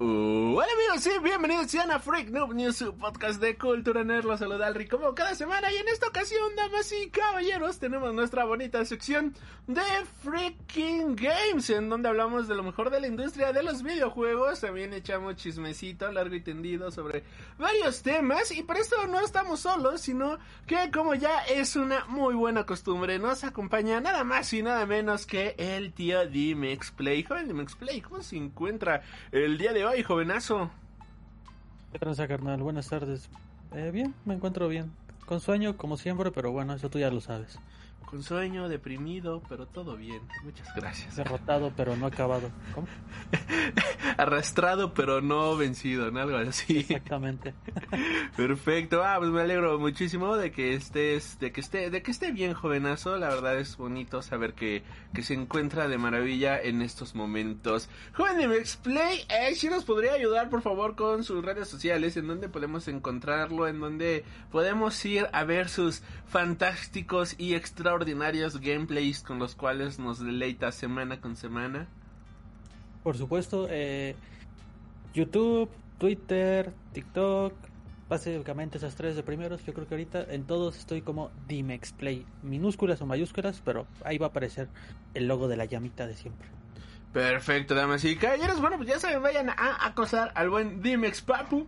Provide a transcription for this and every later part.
Uh, hola amigos, sí, bienvenidos a Freak Noob News, su podcast de cultura nerd. Los saluda Alri como cada semana y en esta ocasión, damas y caballeros, tenemos nuestra bonita sección de Freaking Games, en donde hablamos de lo mejor de la industria de los videojuegos. También echamos chismecito largo y tendido sobre varios temas y por esto no estamos solos, sino que como ya es una muy buena costumbre, nos acompaña nada más y nada menos que el tío Dimex Play. Joven Dimex Play, ¿cómo se encuentra el día de hoy? Ay, jovenazo. ¿Qué carnal? Buenas tardes. Eh, bien, me encuentro bien. Con sueño, como siempre, pero bueno, eso tú ya lo sabes. Con sueño, deprimido, pero todo bien. Muchas gracias. Derrotado, pero no acabado. ¿Cómo? Arrastrado, pero no vencido, ¿no? Algo así. Exactamente. Perfecto. Ah, pues me alegro muchísimo de que estés, de que esté, de que esté bien, jovenazo. La verdad es bonito saber que, que se encuentra de maravilla en estos momentos. Joven de Mexplay, eh, si nos podría ayudar, por favor, con sus redes sociales, en donde podemos encontrarlo, en donde podemos ir a ver sus fantásticos y extraordinarios gameplays con los cuales nos deleita semana con semana. Por supuesto, eh, YouTube, Twitter, TikTok, básicamente esas tres de primeros. Yo creo que ahorita en todos estoy como Dimexplay, minúsculas o mayúsculas, pero ahí va a aparecer el logo de la llamita de siempre. Perfecto, damas y caballeros. Bueno, pues ya saben, vayan a acosar al buen Dimex Papu.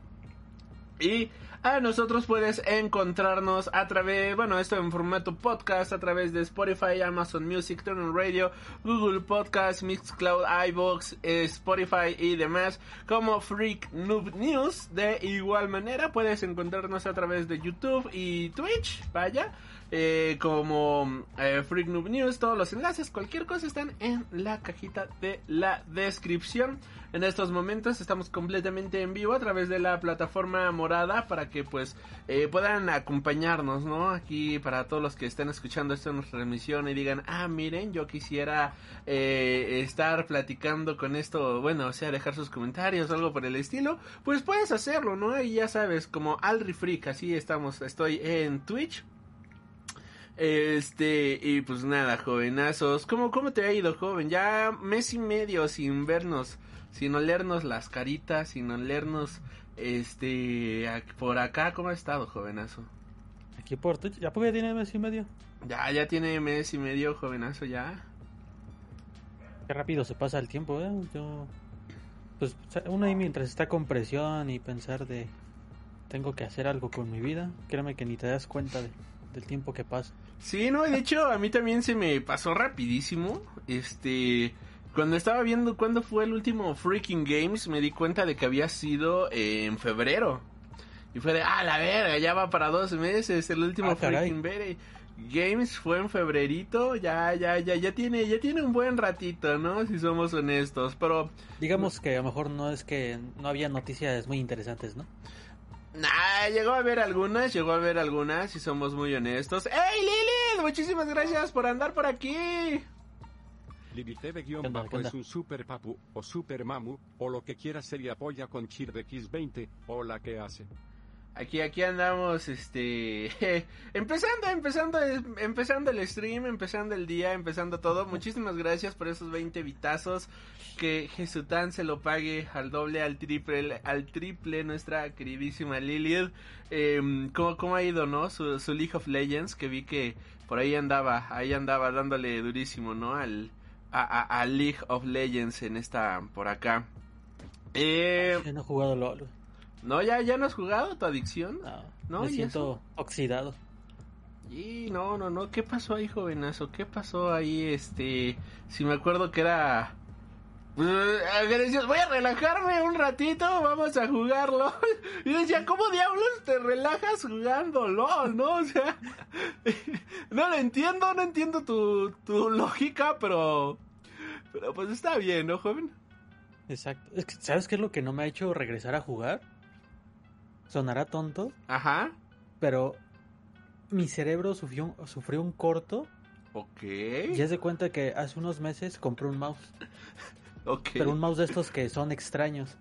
Y a nosotros puedes encontrarnos a través, bueno, esto en formato podcast, a través de Spotify, Amazon Music, Turner Radio, Google Podcast, Mixcloud, iBox, Spotify y demás, como Freak Noob News. De igual manera, puedes encontrarnos a través de YouTube y Twitch, vaya. Eh, como eh, Freak Noob News, todos los enlaces, cualquier cosa están en la cajita de la descripción. En estos momentos estamos completamente en vivo a través de la plataforma morada para que pues eh, puedan acompañarnos, ¿no? Aquí para todos los que estén escuchando esto en nuestra transmisión y digan, ah, miren, yo quisiera eh, estar platicando con esto, bueno, o sea, dejar sus comentarios o algo por el estilo, pues puedes hacerlo, ¿no? Y ya sabes, como Alri Freak, así estamos, estoy en Twitch. Este, y pues nada, jovenazos. ¿Cómo, ¿Cómo te ha ido, joven? Ya mes y medio sin vernos, sin olernos las caritas, sin olernos, este, por acá, ¿cómo ha estado, jovenazo? Aquí por Twitch, ¿ya porque tiene mes y medio? Ya, ya tiene mes y medio, jovenazo, ya. Qué rápido se pasa el tiempo, ¿eh? Yo, pues, uno ahí mientras está con presión y pensar de, tengo que hacer algo con mi vida, créeme que ni te das cuenta de del tiempo que pasa. Sí, no, de hecho a mí también se me pasó rapidísimo. Este, cuando estaba viendo cuándo fue el último Freaking Games, me di cuenta de que había sido en febrero. Y fue de, ah, la verga, ya va para dos meses, el último Ah. Freaking Games fue en febrerito, ya, ya, ya, ya tiene, ya tiene un buen ratito, ¿no? Si somos honestos, pero Digamos que a lo mejor no es que no había noticias muy interesantes, ¿no? Nah, llegó a ver algunas, llegó a ver algunas, si somos muy honestos. ¡Ey, Lilith! Muchísimas gracias por andar por aquí. ¿Qué onda, qué Lilitheve-bajo es un super papu o super mamu o lo que quiera ser y apoya con Chir de X20 o la que hace. Aquí, aquí andamos, este, empezando, empezando, empezando el stream, empezando el día, empezando todo. Muchísimas gracias por esos 20 vitazos. Que Jesután se lo pague al doble, al triple, al triple nuestra queridísima Lilith. Eh, ¿cómo, ¿Cómo ha ido, no? Su, su League of Legends, que vi que por ahí andaba, ahí andaba dándole durísimo, ¿no? Al, a, a- a League of Legends en esta, por acá. Eh, Yo no he jugado LOL. No, ya, ya no has jugado tu adicción. No, No, me ¿y siento oxidado. Y no, no, no, ¿qué pasó ahí, jovenazo? ¿Qué pasó ahí? Este, si me acuerdo que era... Eh, voy a relajarme un ratito, vamos a jugar LOL. Y decía, ¿cómo diablos te relajas jugando LOL, no? O sea, no lo entiendo, no entiendo tu, tu lógica, pero... Pero pues está bien, ¿no, joven? Exacto. Es que, ¿Sabes qué es lo que no me ha hecho regresar a jugar? Sonará tonto, Ajá. pero mi cerebro sufrió un, sufrió un corto Ok. y es de cuenta que hace unos meses compré un mouse. Ok. Pero un mouse de estos que son extraños.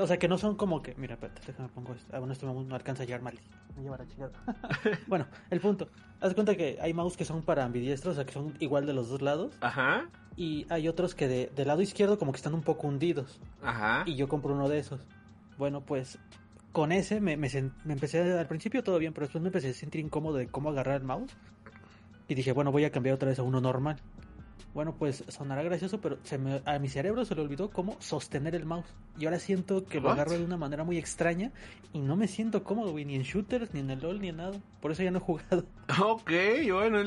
O sea, que no son como que. Mira, espérate, déjame pongo esto. Ah, bueno, mouse no alcanza a llegar mal. Me lleva la chingada. bueno, el punto. Haz de cuenta que hay mouse que son para ambidiestros, o sea, que son igual de los dos lados. Ajá. Y hay otros que de, del lado izquierdo, como que están un poco hundidos. Ajá. Y yo compro uno de esos. Bueno, pues con ese me, me, me empecé. Al principio todo bien, pero después me empecé a sentir incómodo de cómo agarrar el mouse. Y dije, bueno, voy a cambiar otra vez a uno normal. Bueno, pues sonará gracioso, pero se me- a mi cerebro se le olvidó cómo sostener el mouse. Y ahora siento que lo What? agarro de una manera muy extraña y no me siento cómodo, güey, ni en shooters, ni en el LOL, ni en nada. Por eso ya no he jugado. Ok, bueno, es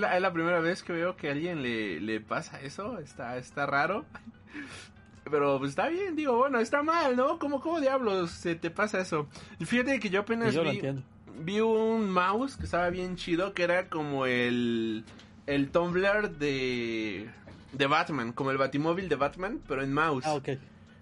la- es la primera vez que veo que a alguien le, le pasa eso. Está, está raro. Pero pues está bien, digo, bueno, está mal, ¿no? ¿Cómo, cómo diablos se te pasa eso? Fíjate que yo apenas yo lo vi, vi un mouse que estaba bien chido, que era como el, el Tumblr de, de Batman, como el Batimóvil de Batman, pero en mouse. Ah, ok.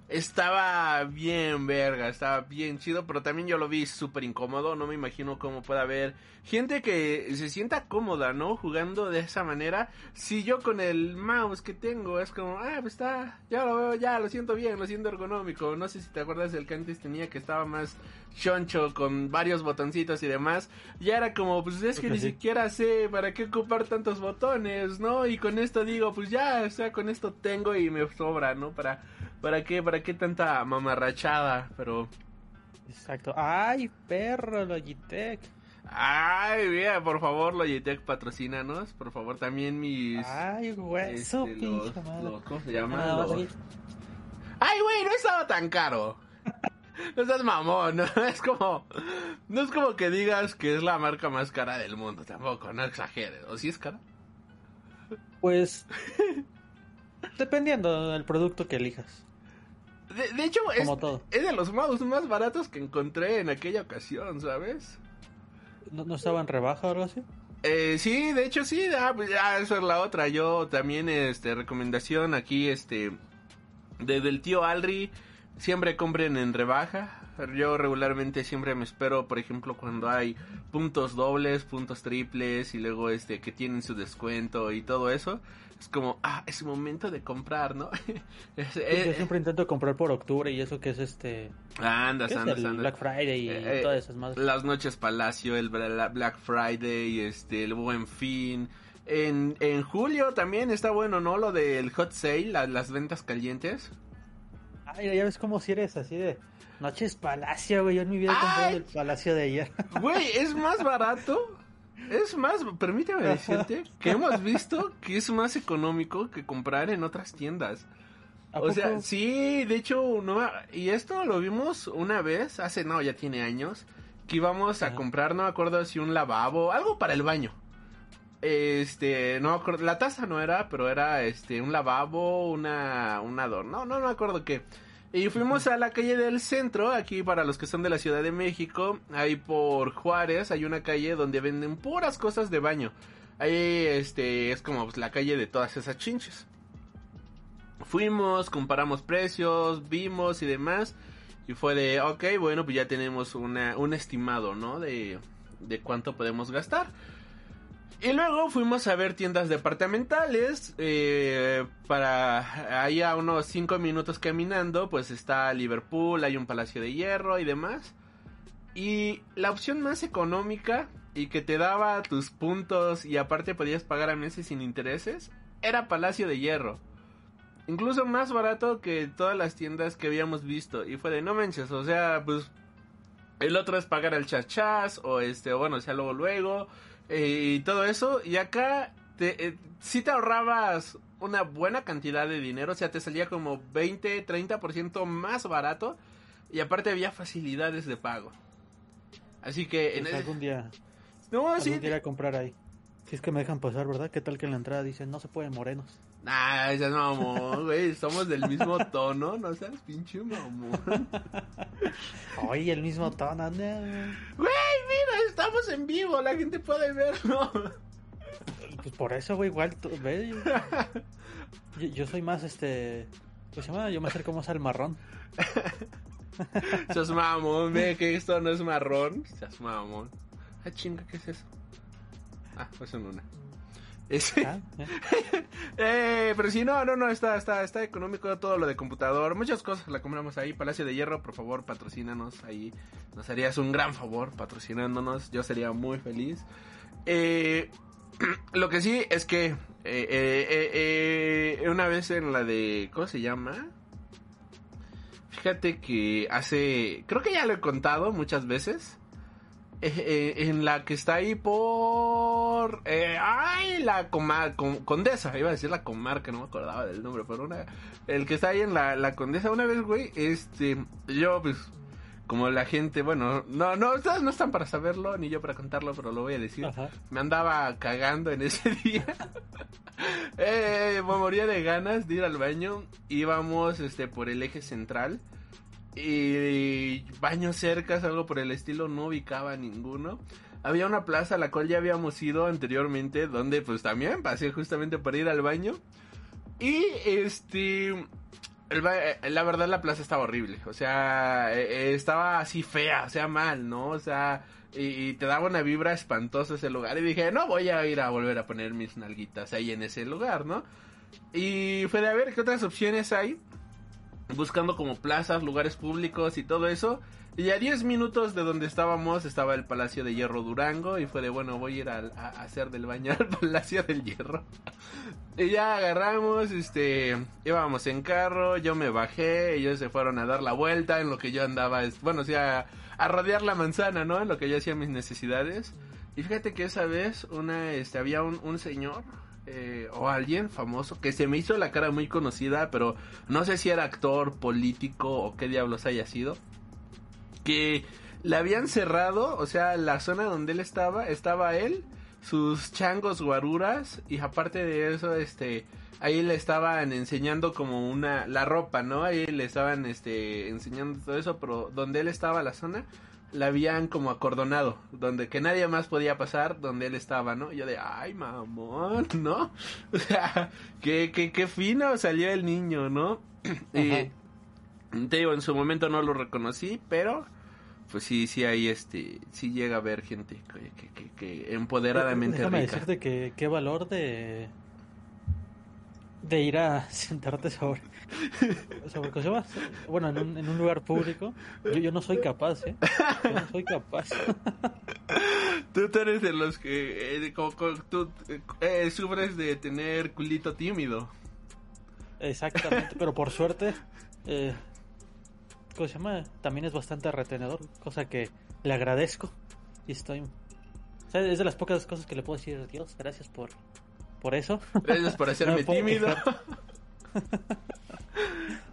Estaba bien verga, estaba bien chido, pero también yo lo vi súper incómodo, no me imagino cómo puede haber gente que se sienta cómoda, ¿no? Jugando de esa manera. Si yo con el mouse que tengo es como, ah, pues está, ya lo veo, ya lo siento bien, lo siento ergonómico. No sé si te acuerdas del que antes tenía que estaba más choncho con varios botoncitos y demás. Ya era como, pues es que ni siquiera sé para qué ocupar tantos botones, ¿no? Y con esto digo, pues ya, o sea, con esto tengo y me sobra, ¿no? Para ¿Para qué? ¿Para qué tanta mamarrachada? Pero... Exacto. ¡Ay, perro, Logitech! Ay, mira, por favor, Logitech, patrocínanos. Por favor, también mis... ¡Ay, hueso, este, pinche los, madre! los- ¿Cómo se llama? Los- aquí. Ay, güey, no estaba tan caro. No seas mamón, ¿no? Es como... No es como que digas que es la marca más cara del mundo, tampoco, no exageres. ¿O si es cara? Pues. dependiendo del producto que elijas. De, de hecho, es, es de los mouse más baratos que encontré en aquella ocasión, ¿sabes? ¿No, no estaba en rebaja o algo así? Eh, sí, de hecho sí, ah, pues, ah, esa es la otra. Yo también, este, recomendación aquí, este, de, del tío Alri, siempre compren en rebaja. Yo regularmente siempre me espero, por ejemplo, cuando hay puntos dobles, puntos triples y luego este que tienen su descuento y todo eso. Es como, ah, es momento de comprar, ¿no? Es- Yo eh, siempre intento comprar por octubre y eso que es este. andas, ¿qué es andas, el andas. Black Friday y Eh, eh, todas esas más. Las noches Palacio, el Bla- Black Friday, este, el Buen Fin. En, en julio también está bueno, ¿no? Lo del hot sale, la- las ventas calientes. Ay, ya ves cómo si eres así de. Noches Palacio, güey. Yo en mi vida he comprado el Palacio de ayer. Güey, es más barato. Es más, permíteme decirte que hemos visto que es más económico que comprar en otras tiendas. ¿A O sea, sí, de hecho, no, y esto lo vimos una vez, hace, no, ya tiene años, que íbamos a comprar, no me acuerdo si un lavabo, algo para el baño. Este, no me acuerdo, la taza no era, pero era este, un lavabo, una, un adorno, no, no me acuerdo qué. Y fuimos a la calle del centro, aquí para los que son de la Ciudad de México, ahí por Juárez, hay una calle donde venden puras cosas de baño. Ahí, este, es como pues, la calle de todas esas chinches. Fuimos, comparamos precios, vimos y demás. Y fue de, ok, bueno, pues ya tenemos una, un estimado, ¿no? De, de cuánto podemos gastar. Y luego fuimos a ver tiendas departamentales. eh, para ahí a unos 5 minutos caminando, pues está Liverpool, hay un Palacio de Hierro y demás. Y la opción más económica y que te daba tus puntos y aparte podías pagar a meses sin intereses era Palacio de Hierro. Incluso más barato que todas las tiendas que habíamos visto. Y fue de no manches, o sea, pues el otro es pagar al chachás o este, o bueno, sea, luego luego y todo eso. Y acá te, eh, sí te ahorrabas una buena cantidad de dinero, o sea, te salía como 20, 30% más barato y aparte había facilidades de pago. Así que en Pues algún día. no, Algún sí, día iré a comprar ahí. Si es que me dejan pasar, ¿verdad? ¿Qué tal que en la entrada dicen no se pueden morenos? Nah, ya mamón, güey, somos del mismo tono, no seas pinche mamón. Oye, el mismo tono, ¿no? Güey, mira, estamos en vivo, la gente puede verlo. Pues por eso, güey, igual, tú- ve, yo, yo- soy más, este... ¿Cómo se llama? Yo me acerco más al marrón. Seas mamón, ve que esto no es marrón. Seas mamón. Ah, chinga, ¿qué es eso? Ah, pues en una. Ese- Ah, eh. Eh, pero si no, no, no, está, está, está económico todo lo de computador. Muchas cosas la compramos ahí. Palacio de Hierro, por favor, patrocínanos ahí. Nos harías un gran favor patrocinándonos. Yo sería muy feliz. Eh, lo que sí es que eh, una vez en la de... ¿Cómo se llama? Fíjate que hace... Creo que ya lo he contado muchas veces. Eh, eh, en la que está ahí por... eh, ay, la coma- con- Condesa. Iba a decir la comarca, no me acordaba del nombre. Pero una... El que está ahí en la, la Condesa. Una vez, güey, este... Yo, pues... Como la gente, bueno, no, no, ustedes no están para saberlo, ni yo para contarlo, pero lo voy a decir. Ajá. Me andaba cagando en ese día. eh, me moría de ganas de ir al baño. Íbamos este por el eje central. Y baños cercas, algo por el estilo, no ubicaba ninguno. Había una plaza a la cual ya habíamos ido anteriormente, donde pues también pasé justamente para ir al baño. Y este... eh, la verdad la plaza estaba horrible, o sea, eh, eh, estaba así fea, o sea, mal, ¿no? O sea, y te daba una vibra espantosa ese lugar y dije, no voy a ir a volver a poner mis nalguitas ahí en ese lugar, ¿no? Y fue de a ver qué otras opciones hay, buscando como plazas, lugares públicos y todo eso. Y a 10 minutos de donde estábamos estaba el Palacio de Hierro Durango y fue de, bueno, voy a ir a, a hacer del baño al Palacio del Hierro. Y ya agarramos, este, íbamos en carro, yo me bajé, ellos se fueron a dar la vuelta en lo que yo andaba, bueno, o sea, a rodear la manzana, ¿no? En lo que yo hacía mis necesidades. Y fíjate que esa vez una, este, había un, un señor eh, o alguien famoso que se me hizo la cara muy conocida, pero no sé si era actor, político o qué diablos haya sido. Que le habían cerrado, o sea, la zona donde él estaba, estaba él, sus changos guaruras y aparte de eso, este, ahí le estaban enseñando como una, la ropa, ¿no? Ahí le estaban, este, enseñando todo eso, pero donde él estaba, la zona, la habían como acordonado, donde que nadie más podía pasar donde él estaba, ¿no? Y yo de, ay, mamón, ¿no? O sea, qué, qué, qué fino salió el niño, ¿no? y te digo, en su momento no lo reconocí, pero pues sí, sí hay este, sí llega a ver gente que, que, que, que empoderadamente Déjame rica. decirte que qué valor de de ir a sentarte sobre sobre ¿cómo se llama? bueno en un, en un lugar público yo, yo no soy capaz eh yo no soy capaz Tú, tú eres de los que, eh, como- como tú eh, sufres de tener culito tímido. exactamente pero por suerte eh, ¿cómo se llama? también es bastante retenedor cosa que le agradezco y estoy o sea, es de las pocas cosas que le puedo decir Dios gracias por por eso Gracias por hacerme No tímido.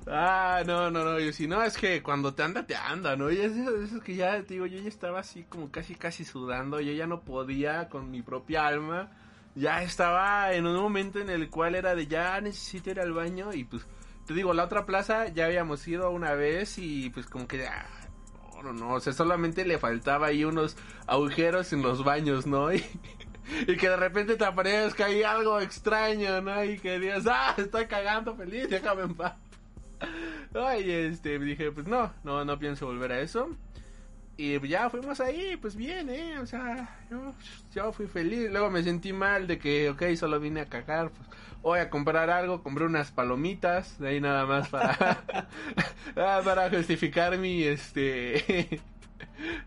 ah, no, no, no. Yo, si no, es que cuando te anda, te anda, ¿no? Y es eso, eso que ya, te digo, yo ya estaba así como casi, casi sudando. Yo ya no podía con mi propia alma. Ya estaba en un momento en el cual era de ya necesito ir al baño. Y pues, te digo, la otra plaza ya habíamos ido una vez y pues como que... ah, no, no, no, o sea, solamente le faltaba ahí unos agujeros en los baños, ¿no? Y, y que de repente te aparezca ahí algo extraño, ¿no? Y que digas, ah, estoy cagando feliz, déjame en paz. Ay, este, dije, pues no, no, no pienso volver a eso. Y ya fuimos ahí, pues bien, ¿eh? O sea, yo, yo fui feliz. Luego me sentí mal de que, ok, solo vine a cagar. Pues voy a comprar algo, compré unas palomitas, de ahí nada más para, ah, para justificar mi, este,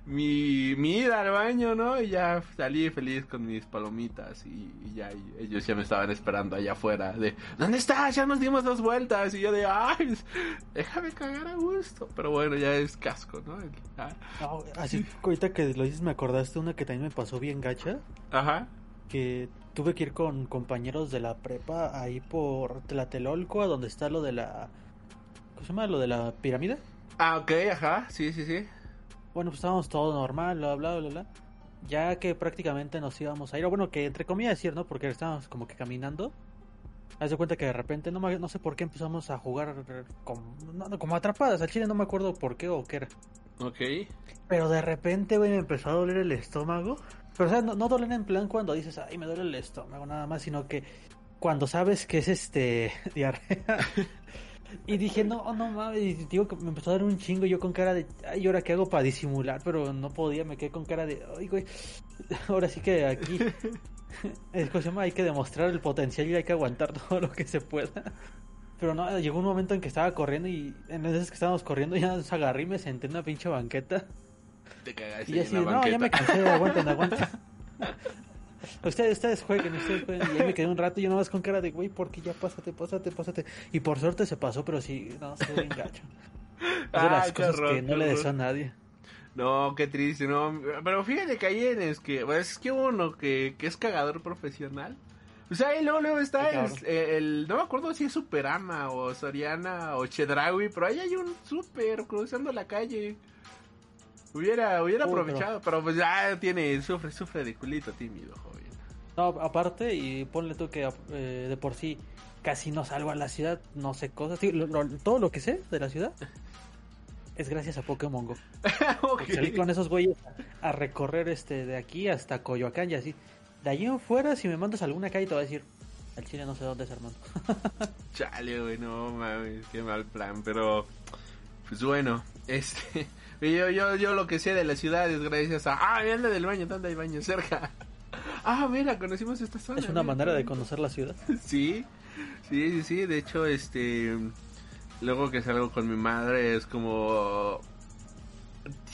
mi, mi ida al baño, ¿no? Y ya salí feliz con mis palomitas y, y ya y ellos ya me estaban esperando allá afuera de, ¿dónde estás? Ya nos dimos dos vueltas y yo de, ay, déjame cagar a gusto. Pero bueno, ya es casco, ¿no? Ah, No, así ahorita que lo dices me acordaste una que también me pasó bien gacha Ajá. que tuve que ir con compañeros de la prepa ahí por Tlatelolco a donde está lo de la ¿cómo se llama? lo de la pirámide Ah, ok, ajá, sí, sí, sí. Bueno pues estábamos todo normal bla bla bla bla ya que prácticamente nos íbamos a ir o bueno que entre comillas decir no porque estábamos como que caminando haz de cuenta que de repente no, me- no sé por qué empezamos a jugar como, no, no, como atrapadas al chile no me acuerdo por qué o qué era Ok. Pero de repente, güey, me empezó a doler el estómago. Pero, o sea, no, no doler en plan cuando dices, ay, me duele el estómago, nada más, sino que cuando sabes que es este diarrea. Y dije, no, no mames, y digo que me empezó a dar un chingo yo con cara de, ay, ¿ahora qué hago para disimular? Pero no podía, me quedé con cara de, ay, güey, ahora sí que aquí, es cosa hay que demostrar el potencial y hay que aguantar todo lo que se pueda. Pero no, llegó un momento en que estaba corriendo y en veces que estábamos corriendo ya nos agarré y me senté en una pinche banqueta. Te cagaste Y en así, la no, ya me cansé, aguanten, aguanten. Ustedes, ustedes jueguen, ustedes jueguen. Y ahí me quedé un rato y yo nomás con cara de, güey, ¿por qué ya pásate, pásate, pásate? Y por suerte se pasó, pero sí, no, estuvo bien gacho. Es de las Ay, qué cosas horror, que no le deseo a nadie. No, qué triste, no. Pero fíjate que hay en es que, pues, es que uno que, que es cagador profesional. O sea, y luego, luego está Sí, el, no me acuerdo si es Superama o Soriana o Chedraui, pero ahí hay un super cruzando la calle. Hubiera, hubiera aprovechado, pero... pues ya tiene, sufre, sufre de culito tímido, joven. No, aparte, y ponle tú que eh, de por sí casi no salgo a la ciudad, no sé cosas. Sí, lo- lo- todo lo que sé de la ciudad es gracias a Pokémon Go. Ok. Salí con esos güeyes a recorrer este de aquí hasta Coyoacán y así. De allí en fuera, si me mandas a alguna calle, te voy a decir, al chile no sé dónde es, hermano. Chale, güey, no mames, qué mal plan, pero pues bueno, este yo yo yo lo que sé de la ciudad es gracias a ah, mira del baño, ¿dónde hay baño cerca? Ah, mira, conocimos esta zona. Es una mira, manera de conocer la ciudad. Sí. Sí, sí, sí, de hecho este luego que salgo con mi madre es como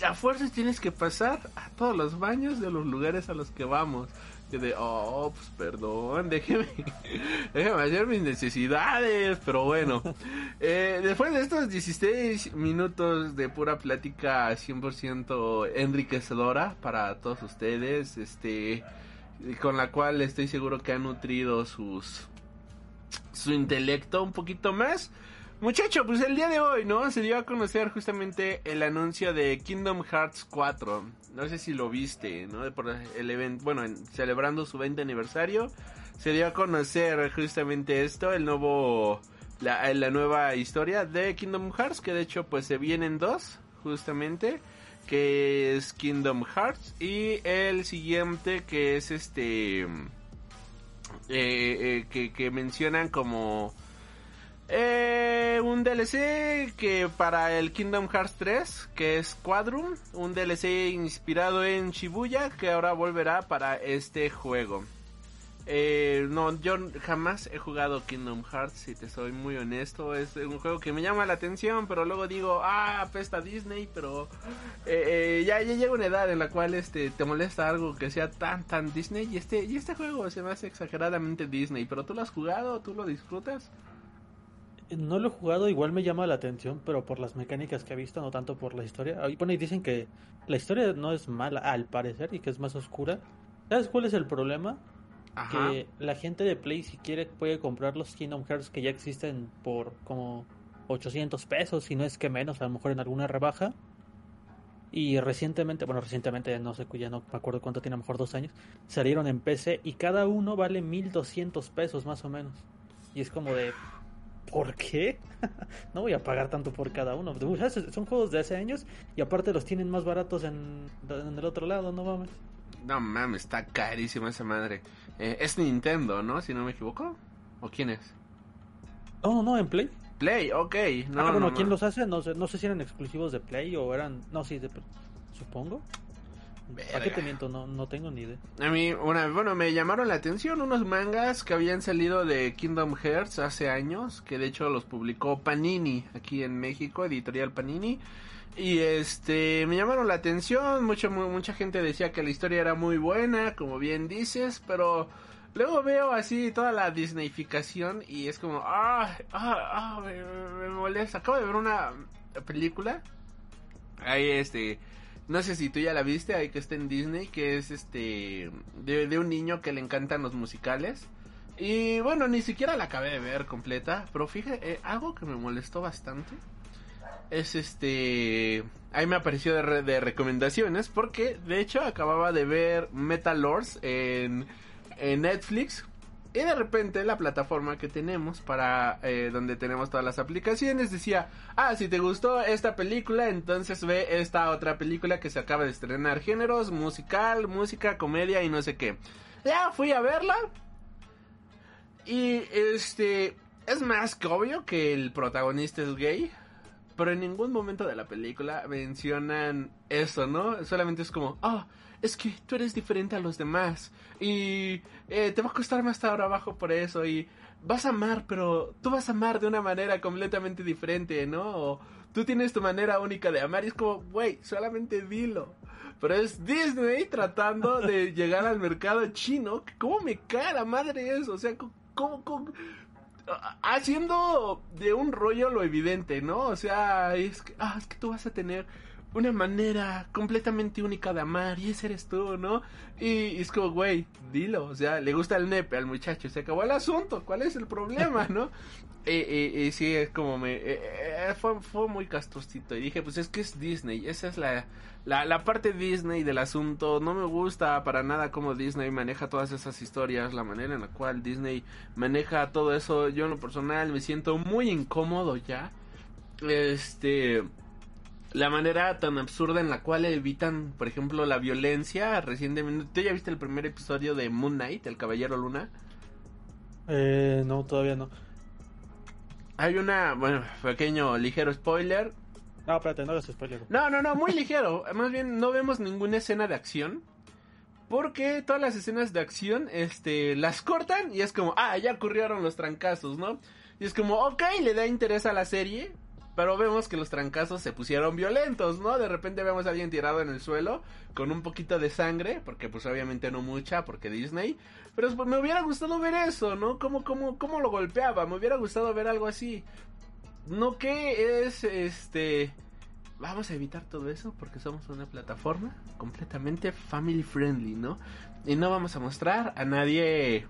a fuerzas tienes que pasar a todos los baños de los lugares a los que vamos. Que de, oh, pues perdón, déjeme, déjeme hacer mis necesidades, pero bueno. Eh, después de estos 16 minutos de pura plática 100% enriquecedora para todos ustedes, este, con la cual estoy seguro que han nutrido sus, su intelecto un poquito más. Muchacho, pues el día de hoy, ¿no? Se dio a conocer justamente el anuncio de Kingdom Hearts 4. No sé si lo viste, ¿no? Por el evento, bueno, en- celebrando su 20 aniversario, se dio a conocer justamente esto, el nuevo, la, la nueva historia de Kingdom Hearts, que de hecho pues se vienen dos, justamente, que es Kingdom Hearts y el siguiente que es este, eh, eh, que, que mencionan como eh, un DLC que para el Kingdom Hearts 3, que es Quadrum, un DLC inspirado en Shibuya que ahora volverá para este juego. Eh, no, yo jamás he jugado Kingdom Hearts, si te soy muy honesto. Es un juego que me llama la atención, pero luego digo, ah, apesta Disney, pero eh, eh, ya, ya llega una edad en la cual este te molesta algo que sea tan, tan Disney. Y este, y este juego se me hace exageradamente Disney, pero tú lo has jugado, tú lo disfrutas. No lo he jugado, igual me llama la atención, pero por las mecánicas que he visto, no tanto por la historia. Ahí, Bueno, dicen que la historia no es mala, al parecer, y que es más oscura. ¿Sabes cuál es el problema? Que la gente de Play, si quiere, puede comprar los Kingdom Hearts que ya existen por como 800 pesos, si no es que menos, a lo mejor en alguna rebaja. Y recientemente, bueno, recientemente, no sé, ya no me acuerdo cuánto tiene, a lo mejor dos años, salieron en PC y cada uno vale 1200 pesos más o menos. Y es como de, ¿por qué? no voy a pagar tanto por cada uno. Son juegos de hace años y aparte los tienen más baratos en, en el otro lado, no mames. No mames, está carísima esa madre. Eh, es Nintendo, ¿no? Si no me equivoco. ¿O quién es? No, no, en Play. Play, ok. No, ah, bueno, no, ¿quién no. los hace? No sé, no sé si eran exclusivos de Play o eran... No, sí, de... supongo. ¿Para qué Verga. te miento? No, no tengo ni idea. A mí, una, bueno, me llamaron la atención unos mangas que habían salido de Kingdom Hearts hace años, que de hecho los publicó Panini aquí en México, editorial Panini. Y este, me llamaron la atención, mucha, mu- mucha gente decía que la historia era muy buena, como bien dices, pero luego veo así toda la Disneyficación y es como, ah, ah, ah, me, molesta. Acabo de ver una película, ahí este, no sé si tú ya la viste, ahí que está en Disney, que es este de, de un niño que le encantan los musicales. Y bueno, ni siquiera la acabé de ver completa, pero fíjate, eh, algo que me molestó bastante es este... Ahí me apareció de, de recomendaciones porque de hecho acababa de ver Metal Lords en, en Netflix. Y de repente la plataforma que tenemos para eh, donde tenemos todas las aplicaciones decía, ah, si te gustó esta película, entonces ve esta otra película que se acaba de estrenar, géneros, musical, música, comedia y no sé qué. Ya fui a verla y este es más que obvio que el protagonista es gay, pero en ningún momento de la película mencionan eso, ¿no? Solamente es como, ah, es que tú eres diferente a los demás y eh, te va a costar más trabajo por eso y vas a amar, pero tú vas a amar de una manera completamente diferente, ¿no? O tú tienes tu manera única de amar y es como, güey, solamente dilo. Pero es Disney tratando de llegar al mercado chino. ¿Cómo me cae la madre eso? O sea, ¿cómo, cómo, haciendo de un rollo lo evidente, ¿no? O sea, es que, ah, es que tú vas a tener una manera completamente única de amar y ese eres tú, ¿no? Y, es como, güey, dilo, o sea, le gusta el nepe al muchacho, se acabó el asunto, ¿cuál es el problema, no? Y, y, sí, es como me... Eh, eh, fue, fue muy castrocito y dije, pues es que es Disney, esa es la, la, la parte Disney del asunto. No me gusta para nada cómo Disney maneja todas esas historias, la manera en la cual Disney maneja todo eso. Yo en lo personal me siento muy incómodo ya. Este la manera tan absurda en la cual evitan, por ejemplo, la violencia. Recientemente, ¿tú ya viste el primer episodio de Moon Knight, el Caballero Luna? Eh, no, todavía no. Hay una, bueno, pequeño, ligero spoiler. No, espérate, no hagas spoiler. No, no, no, muy ligero. Más bien, no vemos ninguna escena de acción. Porque todas las escenas de acción, este, las cortan y es como, ah, ya ocurrieron los trancazos, ¿no? Y es como, ok, le da interés a la serie, pero vemos que los trancazos se pusieron violentos, ¿no? De repente vemos a alguien tirado en el suelo con un poquito de sangre, porque pues obviamente no mucha, porque Disney. Pero pues, me hubiera gustado ver eso, ¿no? ¿Cómo, cómo, cómo lo golpeaba? Me hubiera gustado ver algo así. No que es, este... Vamos a evitar todo eso porque somos una plataforma completamente family friendly, ¿no? Y no vamos a mostrar a nadie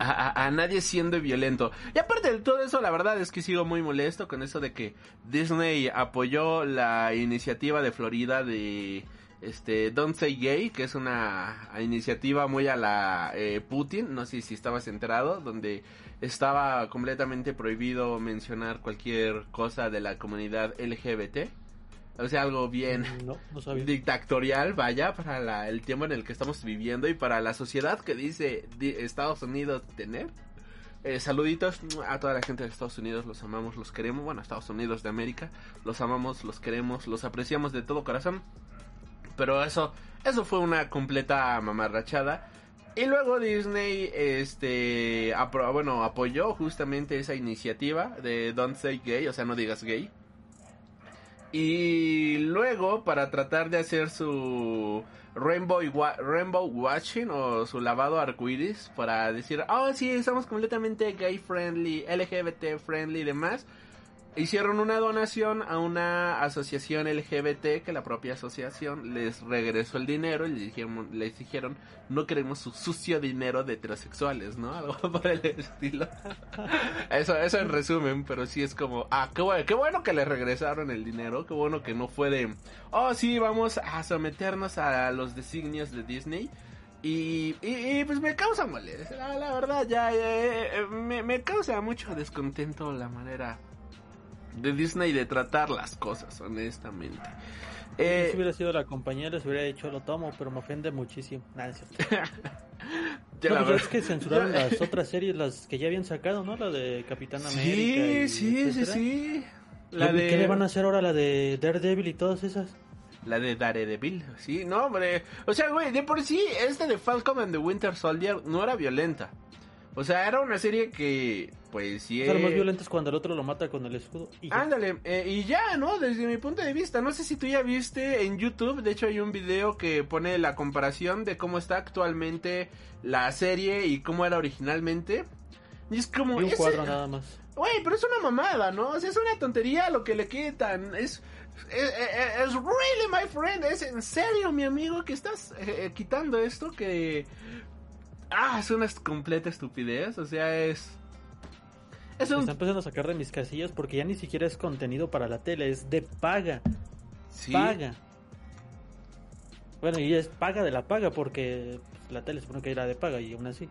a, nadie siendo violento. Y aparte de todo eso, la verdad es que sigo muy molesto con eso de que Disney apoyó la iniciativa de Florida de este Don't Say Gay, que es una iniciativa muy a la eh, Putin, no sé si estabas enterado, donde estaba completamente prohibido mencionar cualquier cosa de la comunidad LGBT. O sea, algo bien mm, dictatorial, vaya, para el tiempo en el que estamos viviendo y para la sociedad que dice Estados Unidos tener. Eh, saluditos a toda la gente de Estados Unidos, los amamos, los queremos. Bueno, Estados Unidos de América, los amamos, los queremos, los apreciamos de todo corazón. Pero eso, eso fue una completa mamarrachada. Y luego Disney, este, bueno, apoyó justamente esa iniciativa de Don't Say Gay, o sea, no digas gay. Y luego, para tratar de hacer su Rainbow, Rainbow Watching o su lavado arcoiris, para decir, oh sí, estamos completamente gay friendly, LGBT friendly y demás, hicieron una donación a una asociación LGBT que la propia asociación les regresó el dinero y les dijeron, les dijeron no queremos su sucio dinero de heterosexuales, ¿no? Algo por el estilo. eso, eso en resumen, pero sí es como, ah, qué bueno, qué bueno que le regresaron el dinero, qué bueno que no fue de, oh sí, vamos a someternos a los designios de Disney. Y, y, pues me causa molestia, la, verdad, ya, me, me causa mucho descontento la manera de Disney de tratar las cosas, honestamente. Eh, si hubiera sido la compañía les hubiera dicho lo tomo, pero me ofende muchísimo. Nada, es ya es que censuraron las otras series, las que ya habían sacado, ¿no? La de Capitán América. Sí, sí, sí, sí. La de... ¿Qué le van a hacer ahora? La de Daredevil y todas esas. La de Daredevil, sí, no, hombre. O sea, güey, de por sí, esta de Falcon and the Winter Soldier no era violenta. O sea, era una serie que, pues sí. O sea, lo más violento es cuando el otro lo mata con el escudo. Y Ándale, eh, y ya, ¿no? Desde mi punto de vista. No sé si tú ya viste en YouTube. De hecho, hay un video que pone la comparación de cómo está actualmente la serie y cómo era originalmente. Y es como. Y un cuadro nada más. Güey, pero es una mamada, ¿no? O sea, es una tontería lo que le quitan. Es. Es, es, really my friend, es en serio mi amigo que estás eh, quitando esto que ah, es una completa estupidez. O sea, es. Es un... Están empezando a sacar de mis casillas porque ya ni siquiera es contenido para la tele, es de paga. ¿Sí? Paga. Bueno, y es paga de la paga porque la tele supone que era de paga y aún así.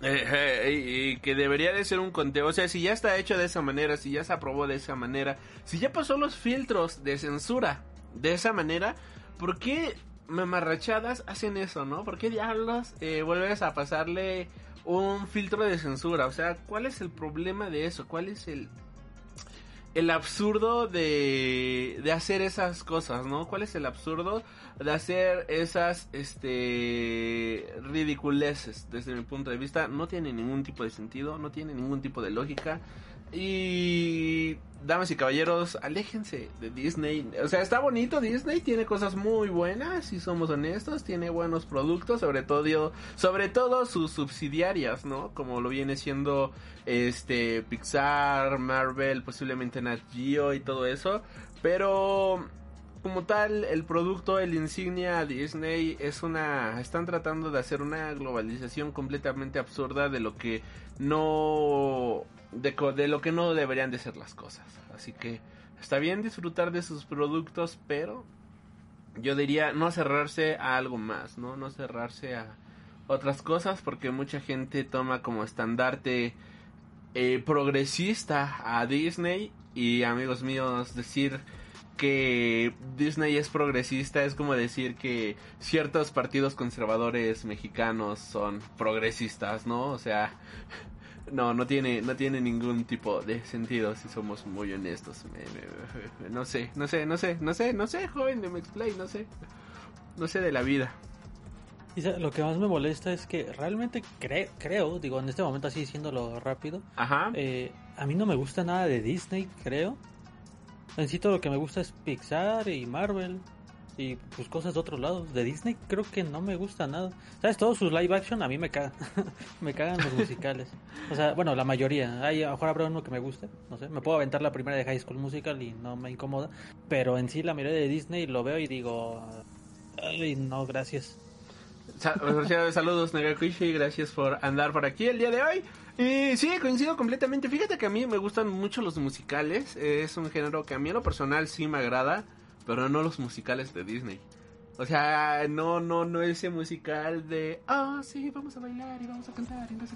Eh, eh, y que debería de ser un conteo. O sea, si ya está hecho de esa manera, si ya se aprobó de esa manera, si ya pasó los filtros de censura de esa manera, ¿por qué mamarrachadas hacen eso, ¿no? ¿Por qué diablos eh, vuelves a pasarle un filtro de censura. O sea, ¿cuál es el problema de eso? ¿Cuál es el, el absurdo de, de hacer esas cosas, ¿no? ¿Cuál es el absurdo de hacer esas este ridiculeces desde mi punto de vista? No tiene ningún tipo de sentido, no tiene ningún tipo de lógica. Y damas y caballeros, aléjense de Disney. O sea, está bonito Disney, tiene cosas muy buenas, si somos honestos, tiene buenos productos, sobre todo sobre todo sus subsidiarias, ¿no? Como lo viene siendo este Pixar, Marvel, posiblemente Nat Geo y todo eso, pero como tal, el producto, el insignia Disney es una... Están tratando de hacer una globalización completamente absurda de lo que no de, lo que no deberían de ser las cosas. Así que está bien disfrutar de sus productos, pero yo diría no cerrarse a algo más, ¿no? No cerrarse a otras cosas porque mucha gente toma como estandarte eh, progresista a Disney y amigos míos decir que Disney es progresista es como decir que ciertos partidos conservadores mexicanos son progresistas, ¿no? O sea, no, no tiene, no tiene ningún tipo de sentido si somos muy honestos. no sé, no sé, no sé, no sé, no sé, joven de Mexplay, no sé. No sé de la vida. lo que más me molesta es que realmente creo, digo, en este momento así diciéndolo rápido, Ajá. Eh, a mí no me gusta nada de Disney, creo. En sí todo lo que me gusta es Pixar y Marvel y pues cosas de otros lados. De Disney creo que no me gusta nada. ¿Sabes? Todos sus live action a mí me cagan. me cagan los musicales. O sea, bueno, la mayoría. Hay, a lo mejor habrá uno que me guste. No sé. Me puedo aventar la primera de High School Musical y no me incomoda. Pero en sí la mayoría de Disney lo veo y digo... Ay, no, gracias. Saludos, Negakuishi. Gracias por andar por aquí el día de hoy. Y sí, coincido completamente. Fíjate que a mí me gustan mucho los musicales. Es un género que a mí en lo personal sí me agrada pero no los musicales de Disney. O sea, no, no, no ese musical de, ah, sí, vamos a bailar y vamos a cantar y no sé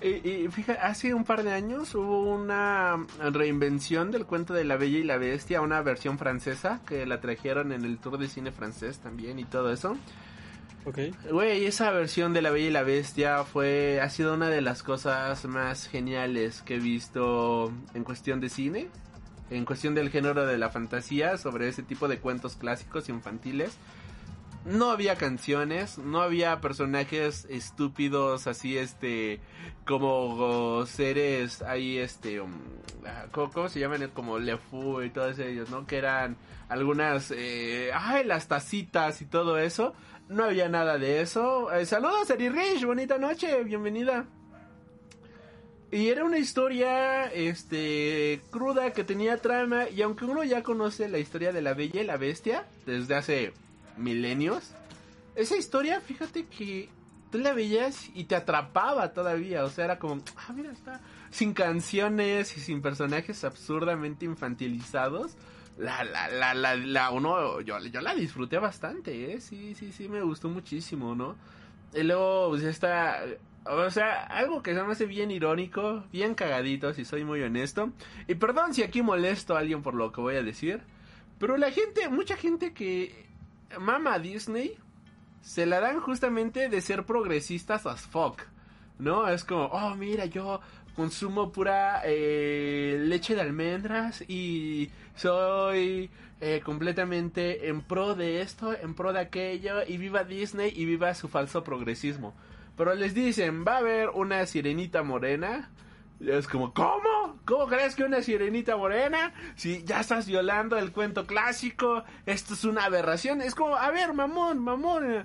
qué. Y, fíjate, hace un par de años hubo una reinvención del cuento de la Bella y la Bestia, una versión francesa que la trajeron en el tour de cine francés también y todo eso. Güey, esa versión de la Bella y la Bestia fue, ha sido una de las cosas más geniales que he visto en cuestión de cine en cuestión del género de la fantasía sobre ese tipo de cuentos clásicos infantiles. No había canciones, no había personajes estúpidos así este como seres ahí este um, ¿cómo, se llaman? como Lefu y todos ellos, ¿no? Que eran algunas eh, ay, las tacitas y todo eso. No había nada de eso. Eh, saludos Eri Rich, bonita noche, bienvenida. Y era una historia, este, cruda que tenía trama y aunque uno ya conoce la historia de la Bella y la Bestia desde hace milenios, esa historia, fíjate que tú la veías y te atrapaba todavía, o sea, era como, ah, mira, está sin canciones y sin personajes absurdamente infantilizados. La, la, la, la, la uno, yo, yo la disfruté bastante, eh, sí, sí, sí, me gustó muchísimo, ¿no? Y luego, pues, esta o sea, algo que se me hace bien irónico, bien cagadito, si soy muy honesto. Y perdón si aquí molesto a alguien por lo que voy a decir. Pero la gente, mucha gente que mama a Disney, se la dan justamente de ser progresistas as fuck. ¿No? Es como, oh, mira, yo consumo pura eh, leche de almendras y soy eh, completamente en pro de esto, en pro de aquello, y viva Disney y viva su falso progresismo. Pero les dicen, va a haber una sirenita morena. Es como, ¿cómo? ¿Cómo crees que una sirenita morena? Si ya estás violando el cuento clásico, esto es una aberración. Es como, a ver, mamón, mamón.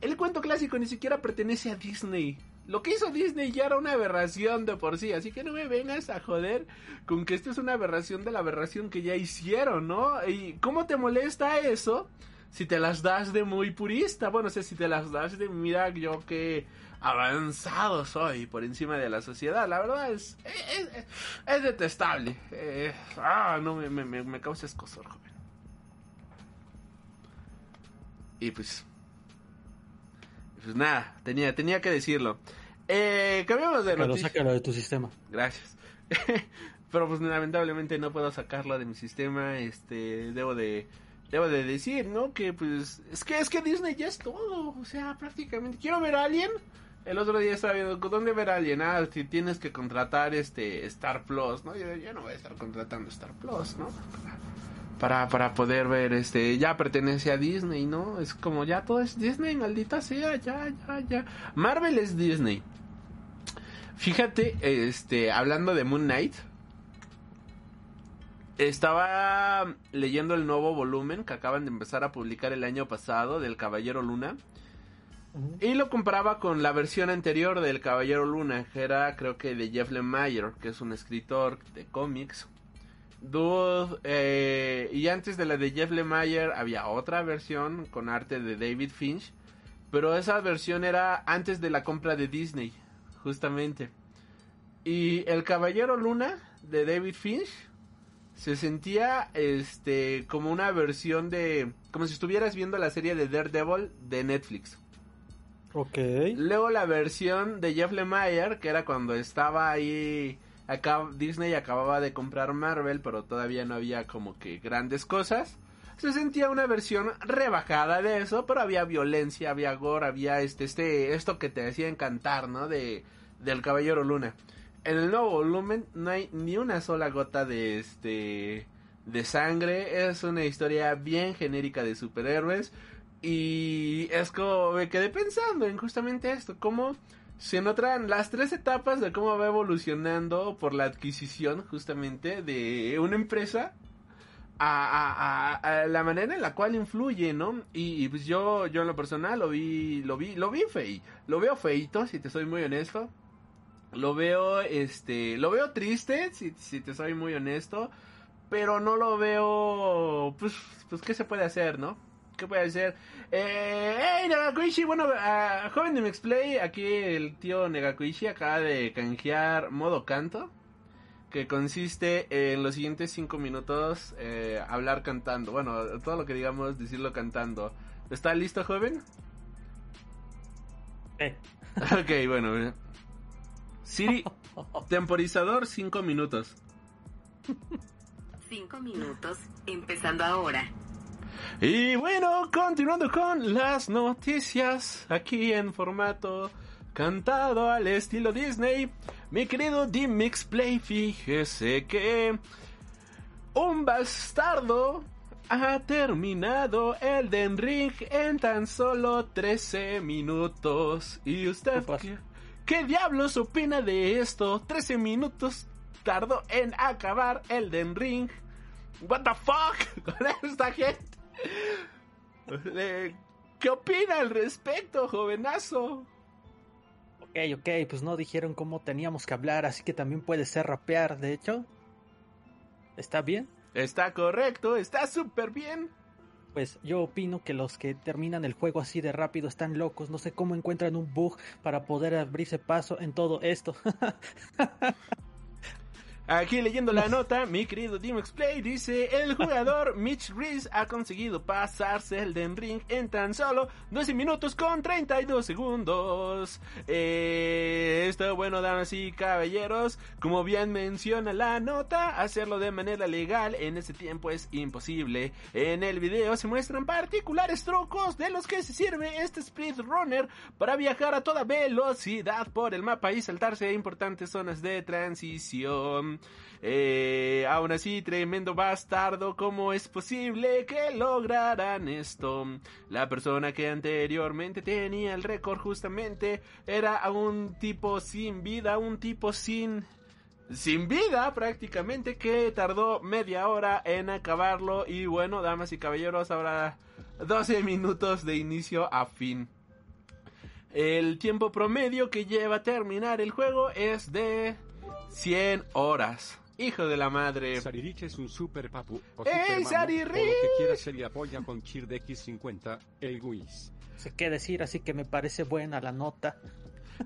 El cuento clásico ni siquiera pertenece a Disney. Lo que hizo Disney ya era una aberración de por sí, así que no me vengas a joder con que esto es una aberración de la aberración que ya hicieron, ¿no? ¿Y cómo te molesta eso? Si te las das de muy purista, bueno, sé si te las das de mira yo que avanzado soy por encima de la sociedad. La verdad es, es, detestable. Eh, ah, no, me, me, me causa joven. Y pues... Pues nada, tenía, tenía que decirlo. Eh, cambiamos de noticia. Sácalo de tu sistema. Gracias. Pero pues lamentablemente no puedo sacarlo de mi sistema. Este, debo de debo de decir, ¿no? Que pues es que es que Disney ya es todo, o sea, prácticamente quiero ver a alguien El otro día estaba viendo dónde ver a alguien, ah, si tienes que contratar este Star Plus, ¿no? Yo, yo no voy a estar contratando Star Plus, ¿no? Para, para poder ver, este, ya pertenece a Disney, ¿no? Es como ya todo es Disney, maldita sea, ya, ya, ya. Marvel es Disney. Fíjate, este, hablando de Moon Knight, estaba leyendo el nuevo volumen que acaban de empezar a publicar el año pasado del Caballero Luna. Y lo comparaba con la versión anterior del Caballero Luna, que era creo que de Jeff Lemire, que es un escritor de cómics. Dude, eh, y antes de la de Jeff Lemire había otra versión con arte de David Finch, pero esa versión era antes de la compra de Disney, justamente. Y el Caballero Luna de David Finch se sentía este como una versión de como si estuvieras viendo la serie de Daredevil de Netflix. Ok. Luego la versión de Jeff Lemire, que era cuando estaba ahí acá Disney acababa de comprar Marvel, pero todavía no había como que grandes cosas. Se sentía una versión rebajada de eso, pero había violencia, había gore, había este este esto que te decía encantar, ¿no? De del Caballero Luna. En el nuevo volumen no hay ni una sola gota de este de sangre, es una historia bien genérica de superhéroes y es como me quedé pensando en justamente esto, cómo se notan las tres etapas de cómo va evolucionando por la adquisición justamente de una empresa a, la manera en la cual influye, ¿no? Y, y, pues yo, yo en lo personal lo vi, lo vi, lo vi fei, lo veo feito, si te soy muy honesto. Lo veo, este, lo veo triste, si, si te soy muy honesto, pero no lo veo, pues, pues, ¿qué se puede hacer, no? ¿Qué puede hacer? Eh, hey, Negakuishi, bueno, joven de Mixplay, aquí el tío Negakuishi acaba de canjear modo canto, que consiste en los siguientes 5 minutos eh, hablar cantando, bueno, todo lo que digamos, decirlo cantando. ¿Está listo, joven? Eh. Ok, bueno. Siri, temporizador 5 minutos. 5 minutos, empezando ahora. Y bueno, continuando con las noticias aquí en formato cantado al estilo Disney. Mi querido D-Mix Play, fíjese que un bastardo ha terminado el Den Ring en tan solo 13 minutos. ¿Y usted qué, qué diablos opina de esto? 13 minutos tardó en acabar el Den Ring. What the fuck con esta gente. ¿Qué opina al respecto, jovenazo? Ok, ok, pues no dijeron cómo teníamos que hablar, así que también puede ser rapear, de hecho. ¿Está bien? Está correcto, está súper bien. Pues yo opino que los que terminan el juego así de rápido están locos, no sé cómo encuentran un bug para poder abrirse paso en todo esto. Aquí leyendo la nota, mi querido Dimex Play dice, el jugador Mitch Reese ha conseguido pasarse el Den Ring en tan solo 12 minutos con 32 segundos. Eh, esto bueno, damas y caballeros, como bien menciona la nota, hacerlo de manera legal en ese tiempo es imposible. En el video se muestran particulares trucos de los que se sirve este speedrunner para viajar a toda velocidad por el mapa y saltarse a importantes zonas de transición. Eh, aún así, tremendo bastardo, ¿cómo es posible que lograran esto? La persona que anteriormente tenía el récord justamente era un tipo sin vida, un tipo sin sin vida prácticamente que tardó media hora en acabarlo y bueno, damas y caballeros, ahora 12 minutos de inicio a fin. El tiempo promedio que lleva a terminar el juego es de 100 horas. Hijo de la madre. Saririch es un super papu. O ¡Ey, Saririch! Lo que quiera ser y apoya con Cheer de X50, el Guis. sé qué decir, así que me parece buena la nota.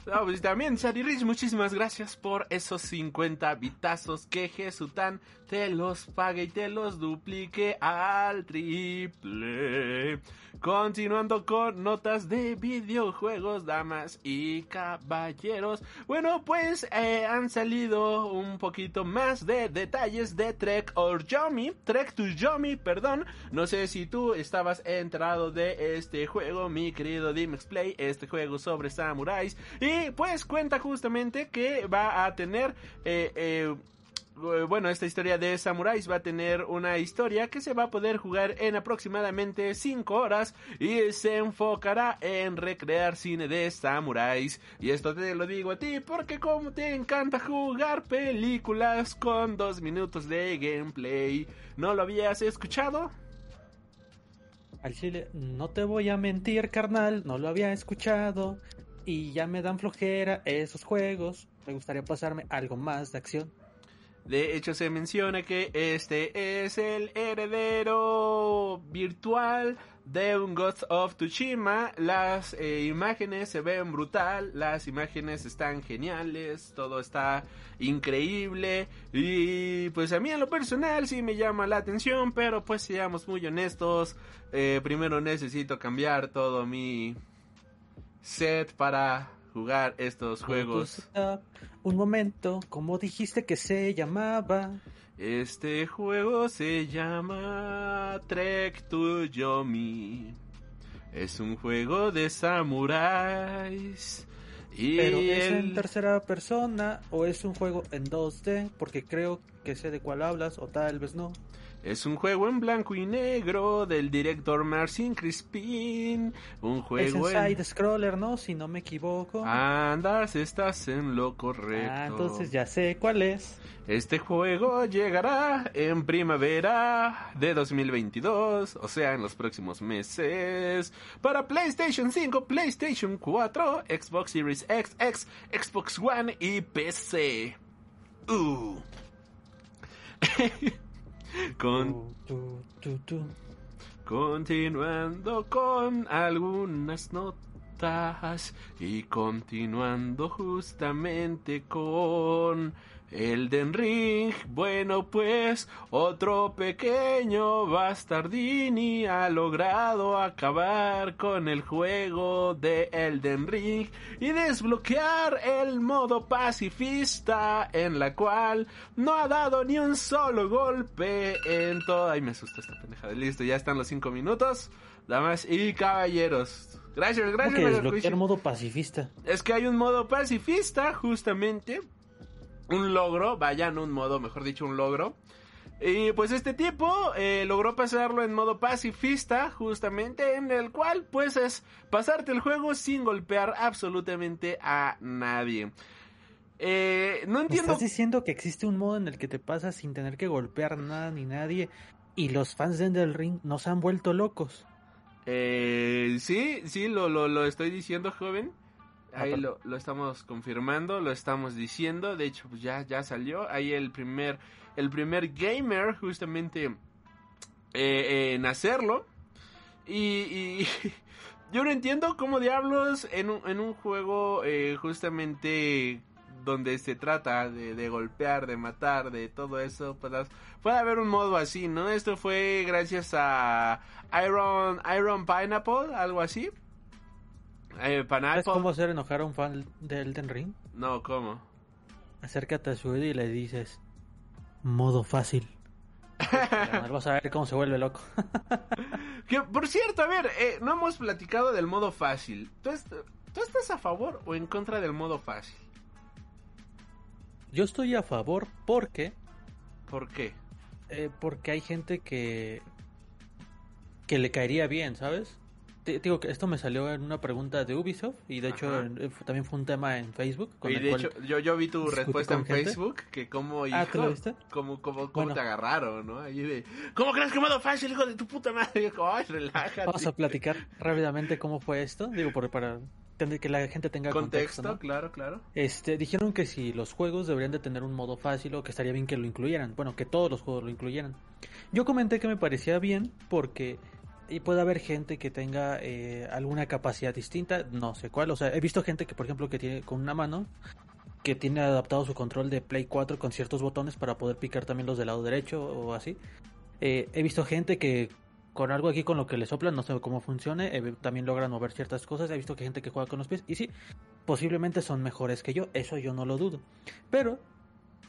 Pues también, Sari Rich, muchísimas gracias por esos 50 bitazos que Jesutan te los pague y te los duplique al triple. Continuando con notas de videojuegos, damas y caballeros. Bueno, pues eh, han salido un poquito más de detalles de Trek or Yomi, Trek to Yomi, perdón. No sé si tú estabas enterado de este juego, mi querido Dimex Play, este juego sobre samuráis. Y pues cuenta justamente que va a tener... eh, eh, bueno, esta historia de samuráis va a tener una historia que se va a poder jugar en aproximadamente 5 horas y se enfocará en recrear cine de samuráis. Y esto te lo digo a ti porque como te encanta jugar películas con 2 minutos de gameplay, ¿no lo habías escuchado? Al chile, no te voy a mentir, carnal, no lo había escuchado. Y ya me dan flojera esos juegos. Me gustaría pasarme algo más de acción. De hecho, se menciona que este es el heredero virtual de un Ghost of Tsushima. Las eh, imágenes se ven brutal, las imágenes están geniales, todo está increíble. Y pues a mí en lo personal sí me llama la atención, pero pues seamos muy honestos. eh, primero necesito cambiar todo mi set para jugar estos juegos. Un momento, ¿cómo dijiste que se llamaba? Este juego se llama Trek to Yomi. Es un juego de samuráis. Y Pero es en tercera persona o es un juego en 2D, porque creo que sé de cuál hablas o tal vez no. Es un juego en blanco y negro del director Marcin Crispin. Un Es juego en en... side scroller, ¿no? Si no me equivoco. Andas, estás en lo correcto. Ah, entonces ya sé cuál es. Este juego llegará en primavera de 2022, o sea, en los próximos meses, para PlayStation 5, PlayStation 4, Xbox Series X, X, Xbox One y PC. Uh. Con Tu, tu, tu, tu. Continuando con algunas notas y continuando justamente con Elden Ring. Bueno, pues otro pequeño bastardini ha logrado acabar con el juego de Elden Ring y desbloquear el modo pacifista en la cual no ha dado ni un solo golpe en todo. Ay, me asusta esta pendejada. Listo, ya están los cinco minutos. Damas y caballeros. Gracias, ¿Cómo gracias. que desbloquear Cruiser. modo pacifista? Es que hay un modo pacifista, justamente. Un logro, vaya, no un modo, mejor dicho, un logro. Y pues este tipo eh, logró pasarlo en modo pacifista, justamente, en el cual pues es pasarte el juego sin golpear absolutamente a nadie. Eh, no ¿Me entiendo. estás diciendo que existe un modo en el que te pasas sin tener que golpear nada ni nadie y los fans de Elden Ring nos han vuelto locos? Eh, sí, sí, lo, lo, lo estoy diciendo, joven. Ah, Ahí lo, lo estamos confirmando, lo estamos diciendo. De hecho, pues ya, ya salió. Ahí el primer, el primer gamer, justamente, eh, en hacerlo. Y, y yo no entiendo cómo diablos en un, en un juego, eh, justamente donde se trata de, de golpear, de matar, de todo eso, puedas- puede haber un modo así, ¿no? Esto fue gracias a Iron, Iron Pineapple, algo así. Eh, ¿Sabes Pineapple. cómo hacer enojar a un fan de Elden Ring? No, ¿cómo? Acércate a su y le dices modo fácil. Vas a ver cómo se vuelve loco. Que, por cierto, a ver, eh, no hemos platicado del modo fácil. ¿Tú, est- ¿Tú estás a favor o en contra del modo fácil? Yo estoy a favor porque ¿Por qué? eh, porque hay gente que que le caería bien, ¿sabes? Te- digo que esto me salió en una pregunta de Ubisoft y de hecho eh, también fue un tema en Facebook con Y de hecho, yo, yo vi tu respuesta en gente. Facebook, que como, Ah, ¿tú lo hijo, viste? como, como, como Bueno. te agarraron, ¿no? Ahí de, ¿cómo crees que modo fácil, hijo de tu puta madre? Yo, Ay, relájate. Vamos a platicar rápidamente cómo fue esto, digo por- para que la gente tenga Contexto, contexto, ¿no? claro, claro. Este, dijeron que si los juegos deberían de tener un modo fácil o que estaría bien que lo incluyeran. Bueno, que todos los juegos lo incluyeran. Yo comenté que me parecía bien porque y puede haber gente que tenga eh, alguna capacidad distinta, no sé cuál. O sea, he visto gente que, por ejemplo, que tiene con una mano, que tiene adaptado su control de Play 4 con ciertos botones para poder picar también los del lado derecho o así. Eh, he visto gente que con algo aquí con lo que le soplan, no sé cómo funcione, eh, también logran mover ciertas cosas. He visto que gente que juega con los pies y sí, posiblemente son mejores que yo, eso yo no lo dudo. Pero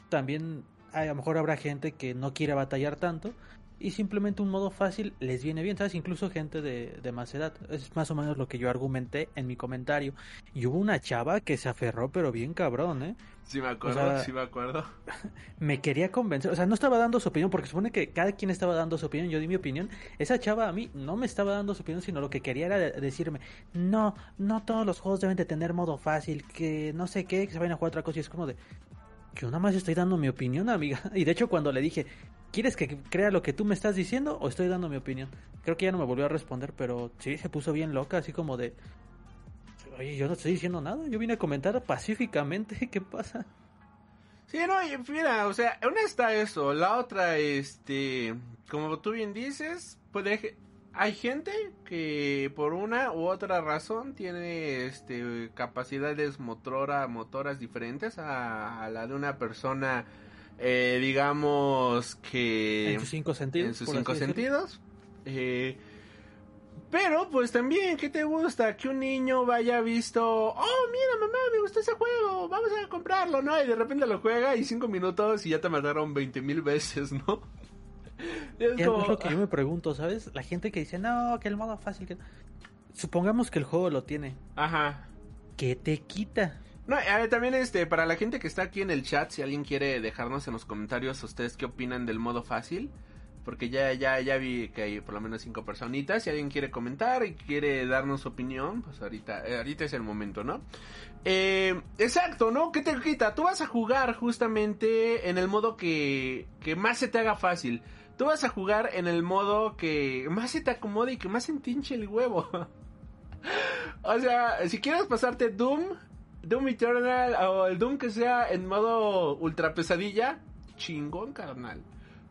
también a lo mejor habrá gente que no quiere batallar tanto y simplemente un modo fácil les viene bien, ¿sabes? Incluso gente de, de más edad. Es más o menos lo que yo argumenté en mi comentario. Y hubo una chava que se aferró, pero bien cabrón, ¿eh? Sí me acuerdo, O sea- sí me acuerdo. Me quería convencer, o sea, no estaba dando su opinión, porque supone que cada quien estaba dando su opinión, yo di mi opinión. Esa chava a mí no me estaba dando su opinión, sino lo que quería era de- decirme, no, no todos los juegos deben de tener modo fácil, que no sé qué, que se vayan a jugar otra cosa, y es como de... Yo nada más estoy dando mi opinión, amiga. Y de hecho cuando le dije, ¿quieres que crea lo que tú me estás diciendo o estoy dando mi opinión? Creo que ya no me volvió a responder, pero sí, se puso bien loca, así como de... Oye, yo no estoy diciendo nada, yo vine a comentar pacíficamente, ¿qué pasa? Sí, no, mira, o sea, una está eso, la otra, este, como tú bien dices, puede, hay gente que por una u otra razón tiene, este, capacidades motora, motoras diferentes a, a la de una persona, eh, digamos que... En sus cinco sentidos. en sus cinco sentidos. Eh, pero pues también, ¿qué te gusta? Que un niño vaya visto, oh, mira mamá, me gustó ese juego, vamos a comprarlo, ¿no? Y de repente lo juega y cinco minutos y ya te mataron 20 mil veces, ¿no? Es lo que yo me pregunto, ¿sabes? La gente que dice, no, que el modo fácil, que... Supongamos que el juego lo tiene. Ajá. ¿Qué te quita? No, a ver, también este, para la gente que está aquí en el chat, si alguien quiere dejarnos en los comentarios ustedes qué opinan del modo fácil, porque ya, ya, ya vi que hay por lo menos cinco personitas, si alguien quiere comentar y quiere darnos su opinión, pues ahorita, eh, ahorita es el momento, ¿no? Eh, exacto, ¿no? ¿Qué te quita? Tú vas a jugar justamente en el modo que, que más se te haga fácil. Tú vas a jugar en el modo que más se te acomode y que más se entinche el huevo. O sea, si quieres pasarte Doom, Doom Eternal o el Doom que sea en modo ultra pesadilla, chingón, carnal.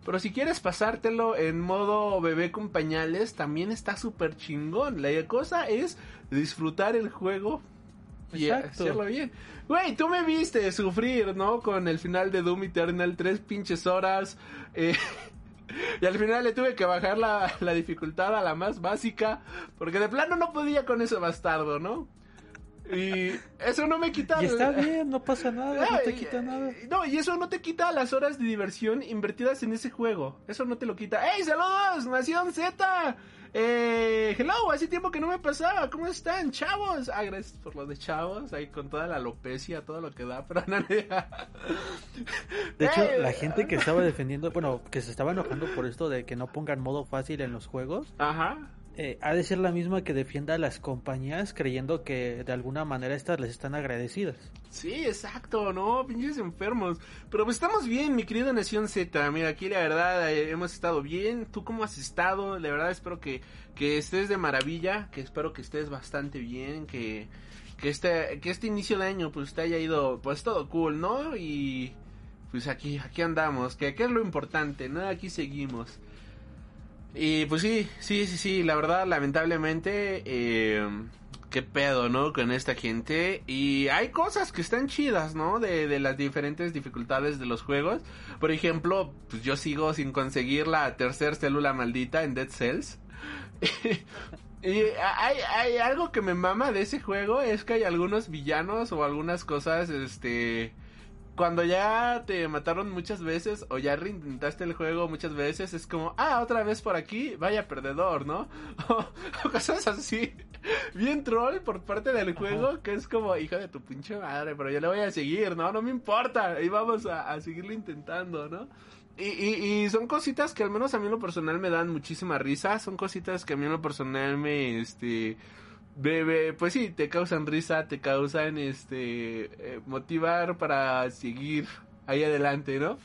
Pero si quieres pasártelo en modo bebé con pañales, también está súper chingón. La cosa es disfrutar el juego y Exacto. hacerlo bien. Güey, tú me viste sufrir, ¿no? Con el final de Doom Eternal, tres pinches horas. eh, y al final le tuve que bajar la, la dificultad a la más básica. Porque de plano no podía con ese bastardo, ¿no? Y eso no me quita... Y está bien, no pasa nada, no te Ay, quita nada. No, y eso no te quita las horas de diversión invertidas en ese juego. Eso no te lo quita. ¡Ey, saludos! Nación Z. Eh, hello, hace tiempo que no me pasaba. ¿Cómo están, chavos? Ah, gracias por lo de chavos. Ahí con toda la alopecia, todo lo que da. Pero no, De hecho, Ey, la gente que estaba defendiendo, bueno, que se estaba enojando por esto de que no pongan modo fácil en los juegos, Ajá. Eh, ha de ser la misma que defienda a las compañías creyendo que de alguna manera estas les están agradecidas. Sí, exacto, ¿no? Pinches enfermos. Pero pues estamos bien, mi querida Nación Z. Mira, aquí la verdad eh, hemos estado bien. ¿Tú cómo has estado? La verdad espero que, que estés de maravilla, que espero que estés bastante bien, que, que, este, que este inicio de año pues te haya ido pues todo cool, ¿no? Y pues aquí, aquí andamos, que, que es lo importante, ¿no? Aquí seguimos. Y pues sí, sí, sí, sí, la verdad, lamentablemente, eh, qué pedo, ¿no? Con esta gente. Y hay cosas que están chidas, ¿no? De, de las diferentes dificultades de los juegos. Por ejemplo, pues yo sigo sin conseguir la tercer célula maldita en Dead Cells. y hay, hay algo que me mama de ese juego, es que hay algunos villanos o algunas cosas, este cuando ya te mataron muchas veces o ya reintentaste el juego muchas veces, es como, ah, otra vez por aquí, vaya perdedor, ¿no? O, o cosas así, bien troll por parte del juego, que es como, hijo de tu pinche madre, pero yo le voy a seguir, ¿no? No me importa, y vamos a, a seguirlo intentando, ¿no? Y, y, y son cositas que al menos a mí en lo personal me dan muchísima risa, son cositas que a mí en lo personal me, este... Bebe, pues sí, te causan risa, te causan este eh, motivar para seguir ahí adelante, ¿no?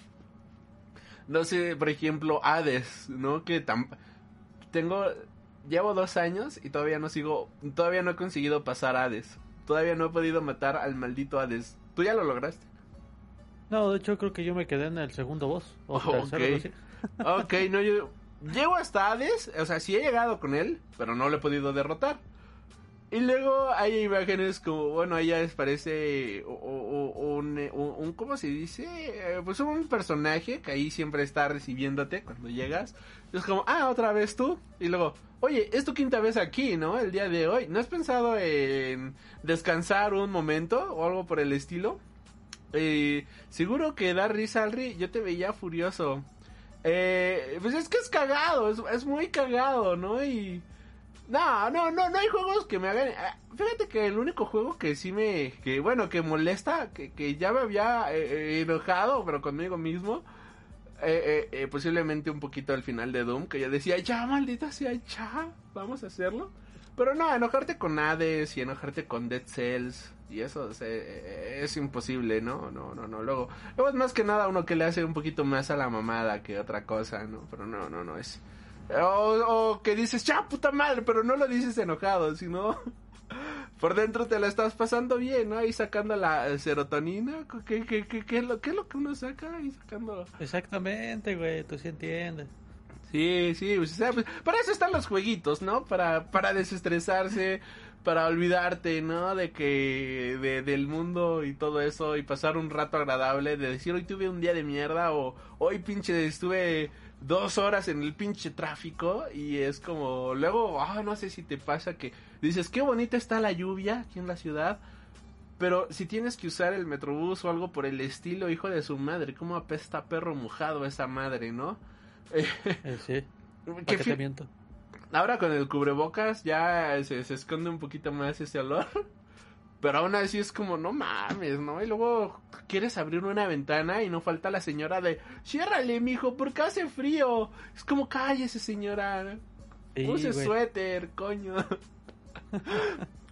No sé, por ejemplo, Hades, ¿no? Que tam tengo llevo dos años y todavía no sigo, todavía no he conseguido pasar Hades, todavía no he podido matar al maldito Hades. ¿Tú ya lo lograste? No, de hecho creo que yo me quedé en el segundo boss. O Oh, tercero, ok. algo así. Ok, no, yo llego hasta Hades, o sea, sí he llegado con él, pero no lo he podido derrotar. Y luego hay imágenes como, bueno, ahí ya parece un, ¿cómo se dice? Eh, Pues un personaje que ahí siempre está recibiéndote cuando llegas. Es como, ah, otra vez tú. Y luego, oye, es tu quinta vez aquí, ¿no? El día de hoy. ¿No has pensado en descansar un momento o algo por el estilo? Eh, seguro que da risa, Alri. Yo te veía furioso. Eh, pues es que es cagado, es, es muy cagado, ¿no? Y... No, no, no, no hay juegos que me hagan... eh, Fíjate que el único juego que sí me... Que bueno, que molesta, que, que ya me había eh, eh, enojado, pero conmigo mismo... eh, eh, posiblemente un poquito al final de Doom, que ya decía, ya, maldita sea, ya, vamos a hacerlo. Pero no, enojarte con Hades y enojarte con Dead Cells y eso es imposible, ¿no? No, no, no. Luego, luego es más que nada uno que le hace un poquito más a la mamada que otra cosa, ¿no? Pero no, no, no es. O, o que dices, ya, puta madre, pero no lo dices enojado, sino por dentro te la estás pasando bien, ¿no? Ahí sacando la serotonina. ¿Qué, qué, qué, qué es, lo, qué es lo que uno saca? Ahí sacando. Exactamente, güey, tú sí entiendes. Sí, sí, pues, o sea, pues, para eso están los jueguitos, ¿no? Para, para desestresarse, para olvidarte, ¿no? De que, de, del mundo y todo eso y pasar un rato agradable, de decir hoy tuve un día de mierda o hoy pinche estuve dos horas en el pinche tráfico y es como, luego, ah, no sé si te pasa que dices, qué bonita está la lluvia aquí en la ciudad. Pero si tienes que usar el metrobús o algo por el estilo, hijo de su madre, cómo apesta perro mojado esa madre, ¿no? Eh, sí. ¿Qué. Ahora con el cubrebocas ya se, se esconde un poquito más ese olor. Pero aún así es como, no mames, ¿no? Y luego quieres abrir una ventana y no falta la señora de, ciérrale, mijo, porque hace frío. Es como, cállese, señora. Sí, Use güey. suéter, coño.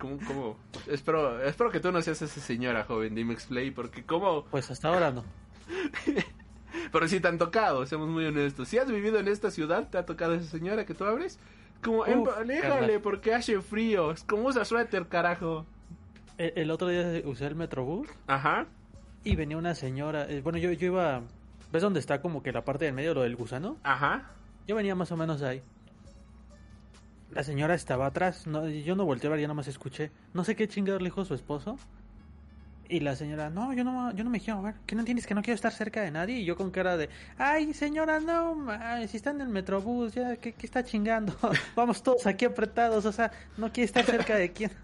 ¿Cómo, cómo? Espero, espero que tú no seas esa señora, joven, dime explain, porque como... Pues hasta ahora no. Pero sí te han tocado, seamos muy honestos. Si has vivido en esta ciudad, te ha tocado esa señora que tú abres. Como, em, Uf, aléjale carnal. porque hace frío. Es como usa suéter, carajo. El, el otro día usé el Metrobús Ajá. y venía una señora. eh, bueno, yo, yo iba. ¿Ves dónde está como que la parte del medio, lo del gusano? Ajá. Yo venía más o menos ahí. La señora estaba atrás. No, yo no volteé a ver, ya nomás escuché. No sé qué chingados le dijo su esposo. Y la señora, no, yo no, yo no me quiero mover. ¿Qué no entiendes que no quiero estar cerca de nadie? Y yo con cara de, ay, señora, no, ma, si está en el metrobús, ya, ¿qué, qué está chingando? Vamos todos aquí apretados, o sea, no quiere estar cerca de quién.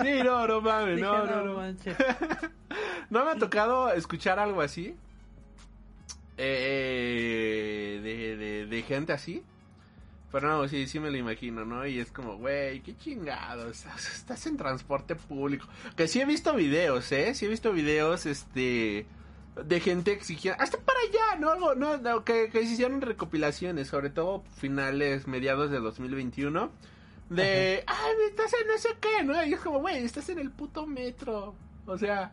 Sí, no, no mames, Dije, no, no, no. ¿No me ha tocado escuchar algo así? Eh, de, de, de gente así. Pero no, sí, sí me lo imagino, ¿no? Y es como, güey, qué chingado, estás, estás en transporte público. Que sí he visto videos, ¿eh? Sí he visto videos, este, de gente exigiendo, hasta para allá, ¿no? Algo, no, no, que, que se hicieron recopilaciones, sobre todo finales, mediados de 2021. De, ay, estás en no sé qué, ¿no? Y es como, güey, estás en el puto metro. O sea,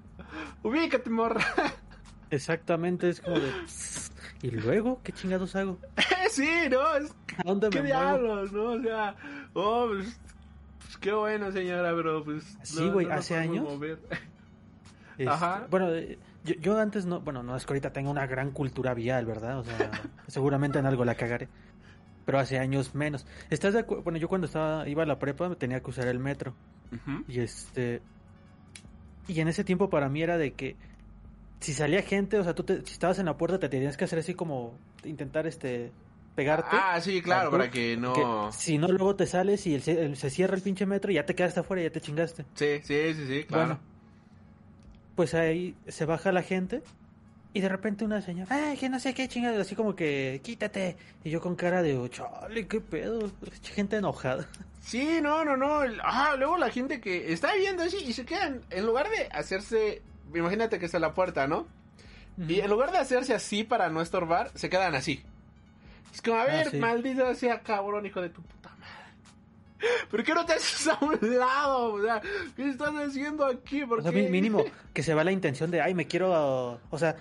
ubícate, morra. Exactamente, es como de, ¿y luego qué chingados hago? sí, ¿no? Es, ¿A dónde ¿Qué me diablos, no? O sea, oh, pues, pues, qué bueno, señora, pero pues. Sí, güey, no hace años. Este, Ajá. Bueno, eh, yo, yo antes no, bueno, no es que ahorita tenga una gran cultura vial, ¿verdad? O sea, seguramente en algo la cagaré. Pero hace años menos. ¿Estás de acuerdo? Bueno, yo cuando estaba, iba a la prepa tenía que usar el metro. Ujú. Y este. Y en ese tiempo para mí era de que si salía gente, o sea, tú te- si estabas en la puerta te tenías que hacer así como intentar este pegarte. Ah, sí, claro, Para para que no. Que si no, luego te sales y el- el- se cierra el pinche metro y ya te quedaste afuera y ya te chingaste. Sí, sí, sí, sí, claro. Bueno, pues ahí se baja la gente y de repente una señora, ay, que no sé qué chingada, así como que quítate. Y yo con cara de, "Oh, chale, qué pedo, gente enojada. Sí, no, no, no. Ah, luego la gente que está viendo así y se quedan, en lugar de hacerse, imagínate que está la puerta, ¿no? Y en lugar de hacerse así para no estorbar, se quedan así. Es como, a Ah, ver, sí. maldito sea cabrón, hijo de tu puta madre. ¿Por qué no te haces a un lado? O sea, ¿qué estás haciendo aquí? ¿Por O sea, qué? mi- mínimo que se va la intención de, ay, me quiero, o sea,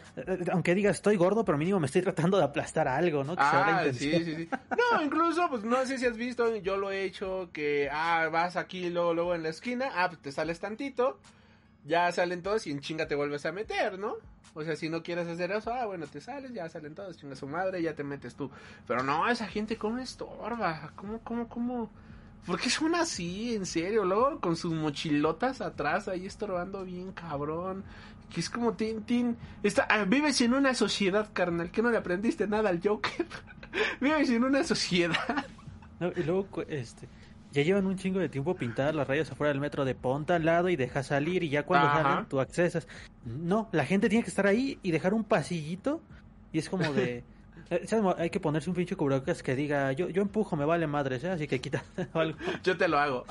aunque digas estoy gordo, pero mínimo me estoy tratando de aplastar algo, ¿no? Que se va la Ah, intención. sí, sí, sí. No, incluso, pues no sé si has visto, yo lo he hecho, que, ah, vas aquí, luego, luego en la esquina, ah, pues te sales tantito, ya salen todos y en chinga te vuelves a meter, ¿no? O sea, si no quieres hacer eso, ah, bueno, te sales, ya salen todos, chinga su madre, ya te metes tú. Pero no, esa gente, ¿cómo estorba? ¿Cómo, cómo, cómo? ¿Por qué son así? En serio, luego con sus mochilotas atrás, ahí estorbando bien cabrón. Que es como Tintín. Está, ah, vives en una sociedad, carnal, que no le aprendiste nada al Joker. vives en una sociedad. No, y luego, este, ya llevan un chingo de tiempo pintadas las rayas afuera del metro de ponta al lado y deja salir y ya cuando Ajá. salen tú accesas. No, la gente tiene que estar ahí y dejar un pasillito y es como de, Eh, Hay que ponerse un pinche cubrebocas que diga, yo, yo empujo, me vale madres, ¿eh? Así que quita algo. Yo te lo hago.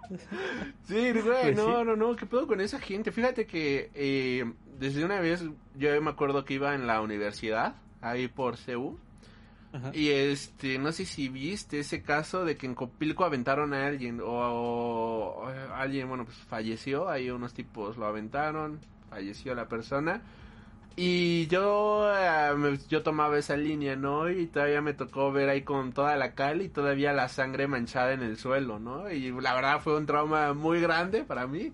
sí, güey, Pues no, no, no, ¿qué pedo con esa gente? Fíjate que eh, desde una vez yo me acuerdo que iba en la universidad, ahí por CEU, Ajá. y este, no sé si viste ese caso de que en Copilco aventaron a alguien, o, o alguien, bueno, pues falleció, ahí unos tipos lo aventaron, falleció la persona. Y yo, eh, me- yo tomaba esa línea, ¿no? Y todavía me tocó ver ahí con toda la cal y todavía la sangre manchada en el suelo, ¿no? Y la verdad fue un trauma muy grande para mí.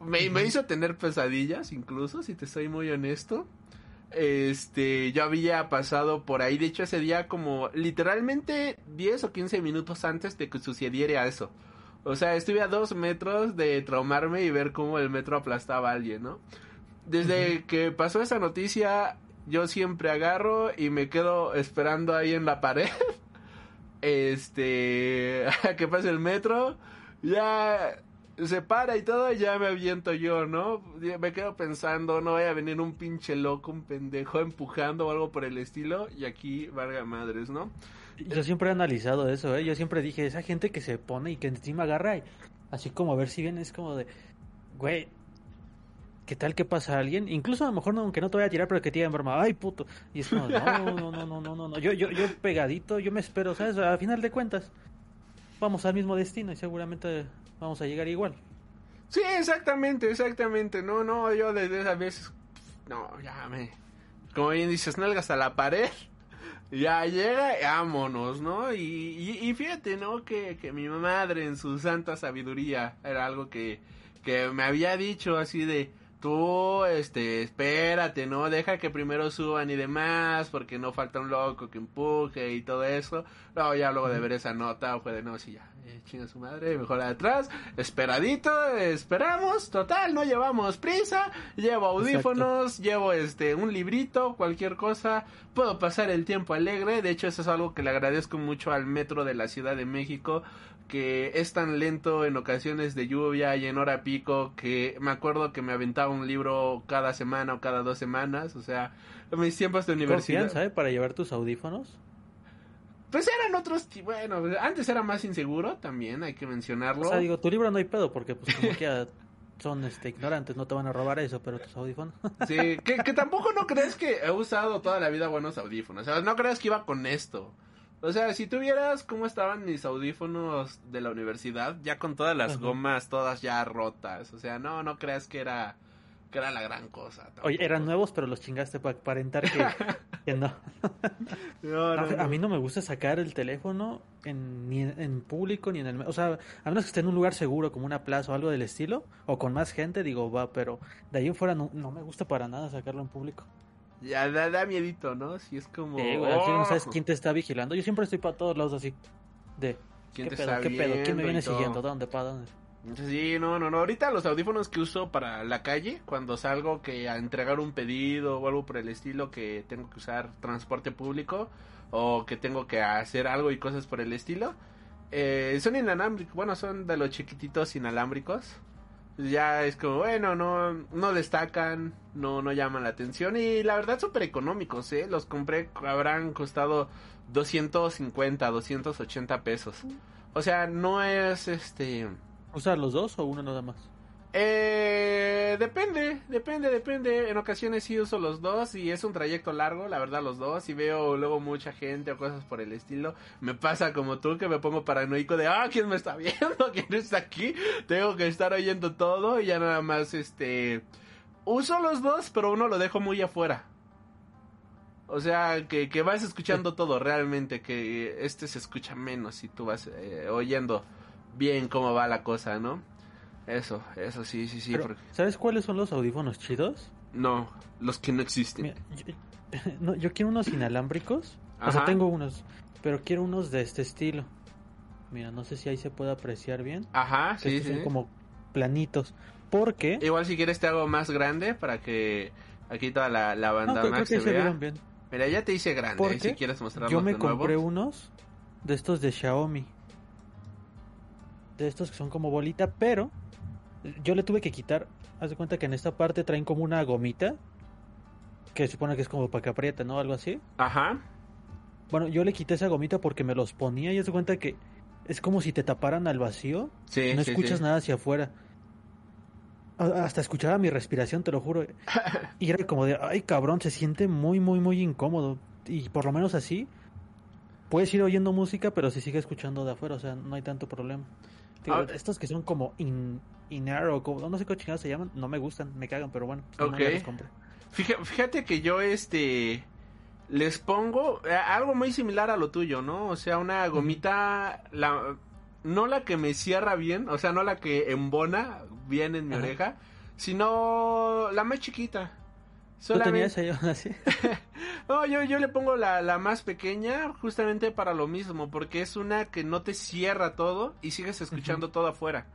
Me, me hizo tener pesadillas, incluso, si te soy muy honesto. Este, yo había pasado por ahí, de hecho ese día como literalmente 10 o 15 minutos antes de que sucediera eso. O sea, estuve a dos metros de traumarme y ver cómo el metro aplastaba a alguien, ¿no? Desde que pasó esa noticia, yo siempre agarro y me quedo esperando ahí en la pared. Este, a que pase el metro. Ya se para y todo, ya me aviento yo, ¿no? Me quedo pensando, no vaya a venir un pinche loco, un pendejo empujando o algo por el estilo. Y aquí, valga madres, ¿no? Yo siempre he analizado eso, ¿eh? Yo siempre dije, esa gente que se pone y que encima agarra y así como a ver si viene, es como de, güey, ¿qué tal que pasa a alguien? Incluso a lo mejor no, aunque no te vaya a tirar, pero que te en broma, ay puto. Y es como, no, no, no, no, no, no, no. Yo, yo, yo pegadito, yo me espero, ¿sabes? A final de cuentas, vamos al mismo destino y seguramente vamos a llegar igual. Sí, exactamente, exactamente. No, no, yo desde esas veces, no, ya me, como bien dices, nalgas a la pared. Ya llega, vámonos, ¿no? Y, y, y fíjate, ¿no? Que, que mi madre en su santa sabiduría era algo que, que me había dicho así de, tú, este, espérate, ¿no? Deja que primero suban y demás, porque no falta un loco que empuje y todo eso. Luego ya luego de ver esa nota fue de, no, sí, ya, eh, chinga su madre, mejor atrás, esperadito, esperamos, total, no llevamos prisa, llevo audífonos, llevo este, un librito, cualquier cosa, puedo pasar el tiempo alegre, de hecho eso es algo que le agradezco mucho al metro de la Ciudad de México, que es tan lento en ocasiones de lluvia y en hora pico que me acuerdo que me aventaba un libro cada semana o cada dos semanas, o sea, mis tiempos de universidad. Confianza, ¿eh? Para llevar tus audífonos. Pues eran otros, bueno, antes era más inseguro también, hay que mencionarlo. O sea, digo, tu libro no hay pedo porque pues como que son este, ignorantes, no te van a robar eso, pero tus audífonos. Sí, que, que tampoco no crees que he usado toda la vida buenos audífonos. O sea, no creas que iba con esto. O sea, si tuvieras cómo estaban mis audífonos de la universidad, ya con todas las Ajá. gomas todas ya rotas. O sea, no, no creas que era, que era la gran cosa. tampoco. Oye, eran nuevos, pero los chingaste para aparentar que, que no. No, no, A, a no. mí no me gusta sacar el teléfono en, ni en, en público ni en el... O sea, a menos que esté en un lugar seguro como una plaza o algo del estilo, o con más gente, digo, va, pero de ahí en fuera no, no me gusta para nada sacarlo en público. Ya da, da miedito, ¿no? Si es como... Eh, güey, no sabes oh, quién te está vigilando. Yo siempre estoy para todos lados así, de... ¿Quién ¿Qué te pedo? está ¿Qué pedo? ¿Quién me viene siguiendo? ¿Dónde? ¿Para dónde? Sí, no, no, no. Ahorita los audífonos que uso para la calle, cuando salgo que a entregar un pedido o algo por el estilo, que tengo que usar transporte público o que tengo que hacer algo y cosas por el estilo, eh, son inalámbricos. Bueno, son de los chiquititos inalámbricos. Ya es como, bueno, no, no destacan, no, no llaman la atención y la verdad súper económicos, ¿eh? Los compré, habrán costado 250, 280 pesos. O sea, no es este... ¿Usar los dos o uno nada más? Eh, depende, depende, depende. En ocasiones sí uso los dos y es un trayecto largo, la verdad, los dos. Y veo luego mucha gente o cosas por el estilo. Me pasa como tú que me pongo paranoico de, ah, ¿quién me está viendo? ¿Quién está aquí? Tengo que estar oyendo todo y ya nada más, este... Uso los dos, pero uno lo dejo muy afuera. O sea, que, que vas escuchando todo realmente, que este se escucha menos si tú vas eh, oyendo bien cómo va la cosa, ¿no? Eso, eso sí, sí, sí. Pero, porque- ¿Sabes cuáles son los audífonos chidos? No, los que no existen. Mira, yo, no, yo quiero unos inalámbricos. O sea, tengo unos, pero quiero unos de este estilo. Mira, no sé si ahí se puede apreciar bien. Ajá, sí, Estos sí. son como planitos. Porque... Igual si quieres te hago más grande para que aquí toda la, la No, banda creo, que se vea. bien. Mira, ya te hice grande, Porque si quieres mostrarlos Yo me de compré unos de estos de Xiaomi. De estos que son como bolita, pero yo le tuve que quitar. Haz de cuenta que en esta parte traen como una gomita. Que supone que es como para que apriete, ¿no? Algo así. Ajá. Bueno, yo le quité esa gomita porque me los ponía y se cuenta que es como si te taparan al vacío. Sí, no sí, escuchas sí. nada hacia afuera. Hasta escuchaba mi respiración, te lo juro. Y era como de, ay cabrón, se siente muy, muy, muy incómodo. Y por lo menos así, puedes ir oyendo música, pero se sigue escuchando de afuera, o sea, no hay tanto problema. Ah. estos que son como in, o como, no sé qué chingados se llaman, no me gustan, me cagan, pero bueno, si no, los compré. Fija- Fíjate que yo, este, les pongo eh, algo muy similar a lo tuyo, ¿no? O sea, una gomita, la, no la que me cierra bien, o sea, no la que embona bien en mi Ajá. oreja, sino la más chiquita. ¿Tú tenías Solamente, ahí así? no, yo, yo le pongo la, la más pequeña justamente para lo mismo, porque es una que no te cierra todo y sigues escuchando todo afuera.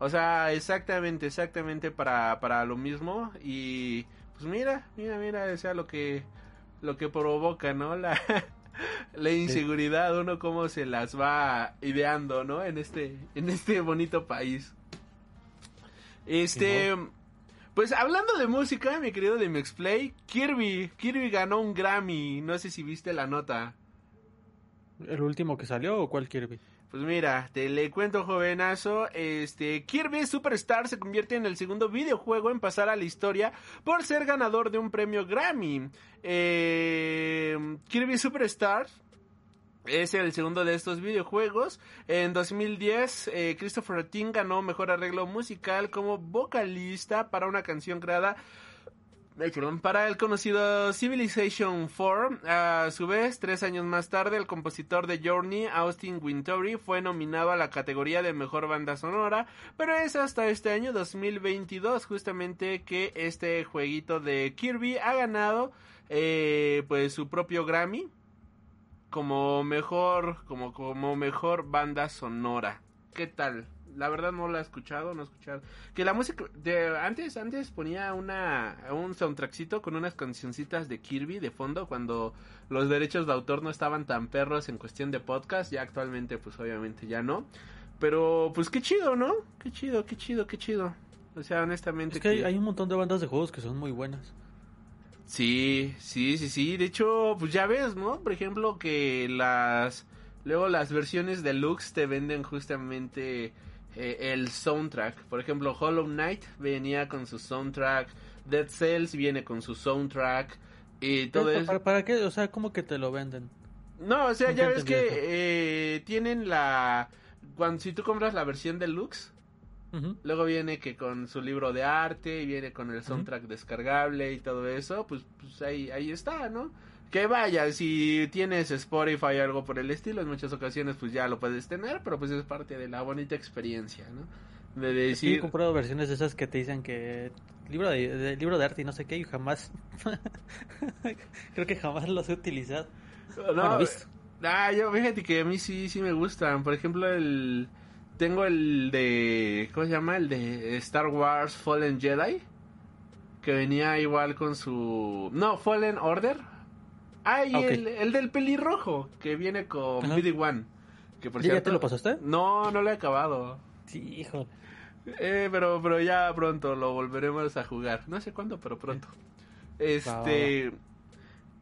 O sea, exactamente, exactamente para, para lo mismo. Y pues mira, mira, mira, o sea, lo que, lo que provoca, ¿no? La, la inseguridad, uno cómo se las va ideando, ¿no? En este, en este bonito país. Este, pues hablando de música, mi querido de Play, Kirby, Kirby ganó un Grammy, no sé si viste la nota. ¿El último que salió o cuál Kirby? Pues mira, te le cuento jovenazo, este Kirby Superstar se convierte en el segundo videojuego en pasar a la historia por ser ganador de un premio Grammy. Eh, Kirby Superstar es el segundo de estos videojuegos. En 2010, eh, Christopher Ting ganó mejor arreglo musical como vocalista para una canción creada para el conocido Civilization 4. A su vez, tres años más tarde, el compositor de Journey, Austin Wintory, fue nominado a la categoría de mejor banda sonora, pero es hasta este año 2022 justamente que este jueguito de Kirby ha ganado eh, pues su propio Grammy como mejor como como mejor banda sonora. ¿Qué tal? La verdad no la he escuchado, no he escuchado. Que la música de antes antes ponía una un soundtrackcito con unas cancioncitas de Kirby de fondo cuando los derechos de autor no estaban tan perros en cuestión de podcast, ya actualmente pues obviamente ya no. Pero pues qué chido, ¿no? Qué chido, qué chido, qué chido. O sea, honestamente Es que hay, que- hay un montón de bandas de juegos que son muy buenas. Sí, sí, sí, sí. De hecho, pues ya ves, ¿no? Por ejemplo, que las. Luego las versiones deluxe te venden justamente eh, el soundtrack. Por ejemplo, Hollow Knight venía con su soundtrack. Dead Cells viene con su soundtrack. Y todo ¿Para, eso. para, para qué? O sea, ¿cómo que te lo venden? No, o sea, ya ves que eh, tienen la. Cuando si tú compras la versión deluxe, Luego viene que con su libro de arte y viene con el soundtrack descargable y todo eso, pues, pues ahí, ahí está, ¿no? Que vaya, si tienes Spotify o algo por el estilo, en muchas ocasiones pues ya lo puedes tener, pero pues es parte de la bonita experiencia, ¿no? De Sí, he decir... comprado versiones de esas que te dicen que libro de, de- libro de arte y no sé qué y jamás creo que jamás los he utilizado. No, Bueno, visto. Ah, yo fíjate que a mí sí, sí me gustan. Por ejemplo, el... Tengo el de... ¿Cómo se llama? El de Star Wars Fallen Jedi. Que venía igual con su... No, Fallen Order. Ah, y Ah, ok. el, el del pelirrojo. Que viene con Ajá. BD-1. Que por ¿Ya- cierto... te lo pasaste? No, no lo he acabado. Sí, hijo. Eh, pero, pero ya pronto lo volveremos a jugar. No sé cuándo, pero pronto. Este...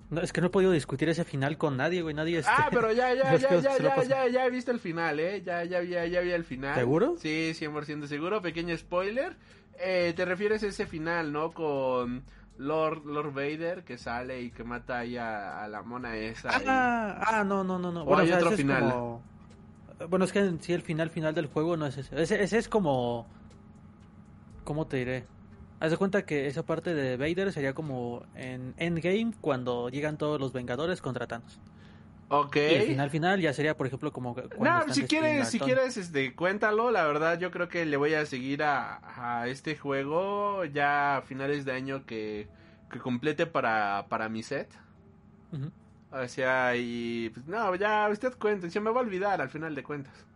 No, es que no he podido discutir ese final con nadie, güey, nadie este... Ah, pero ya, ya, es ya, ya, ya, ya, ya he visto el final, ¿eh? Ya, ya, ya, ya vi el final. ¿Seguro? Sí, 100% seguro. Pequeño spoiler. Eh, te refieres a ese final, ¿no? Con Lord, Lord Vader que sale y que mata ahí a, a la mona esa. y- Ah, ah, no, no, no, no. O hay o sea, otro es final. como- Bueno, es que en sí el final final del juego no es ese. Ese, ese es como... ¿Cómo te diré? Haz de cuenta que esa parte de Vader sería como en Endgame cuando llegan todos los Vengadores contra Thanos. Ok. Y el final final ya sería, por ejemplo, como... No, si quieres, si quieres, este, cuéntalo. La verdad, yo creo que le voy a seguir a, a este juego ya a finales de año que, que complete para, para mi set. O sea, y pues no, ya usted cuenta, se me va a olvidar al final de cuentas.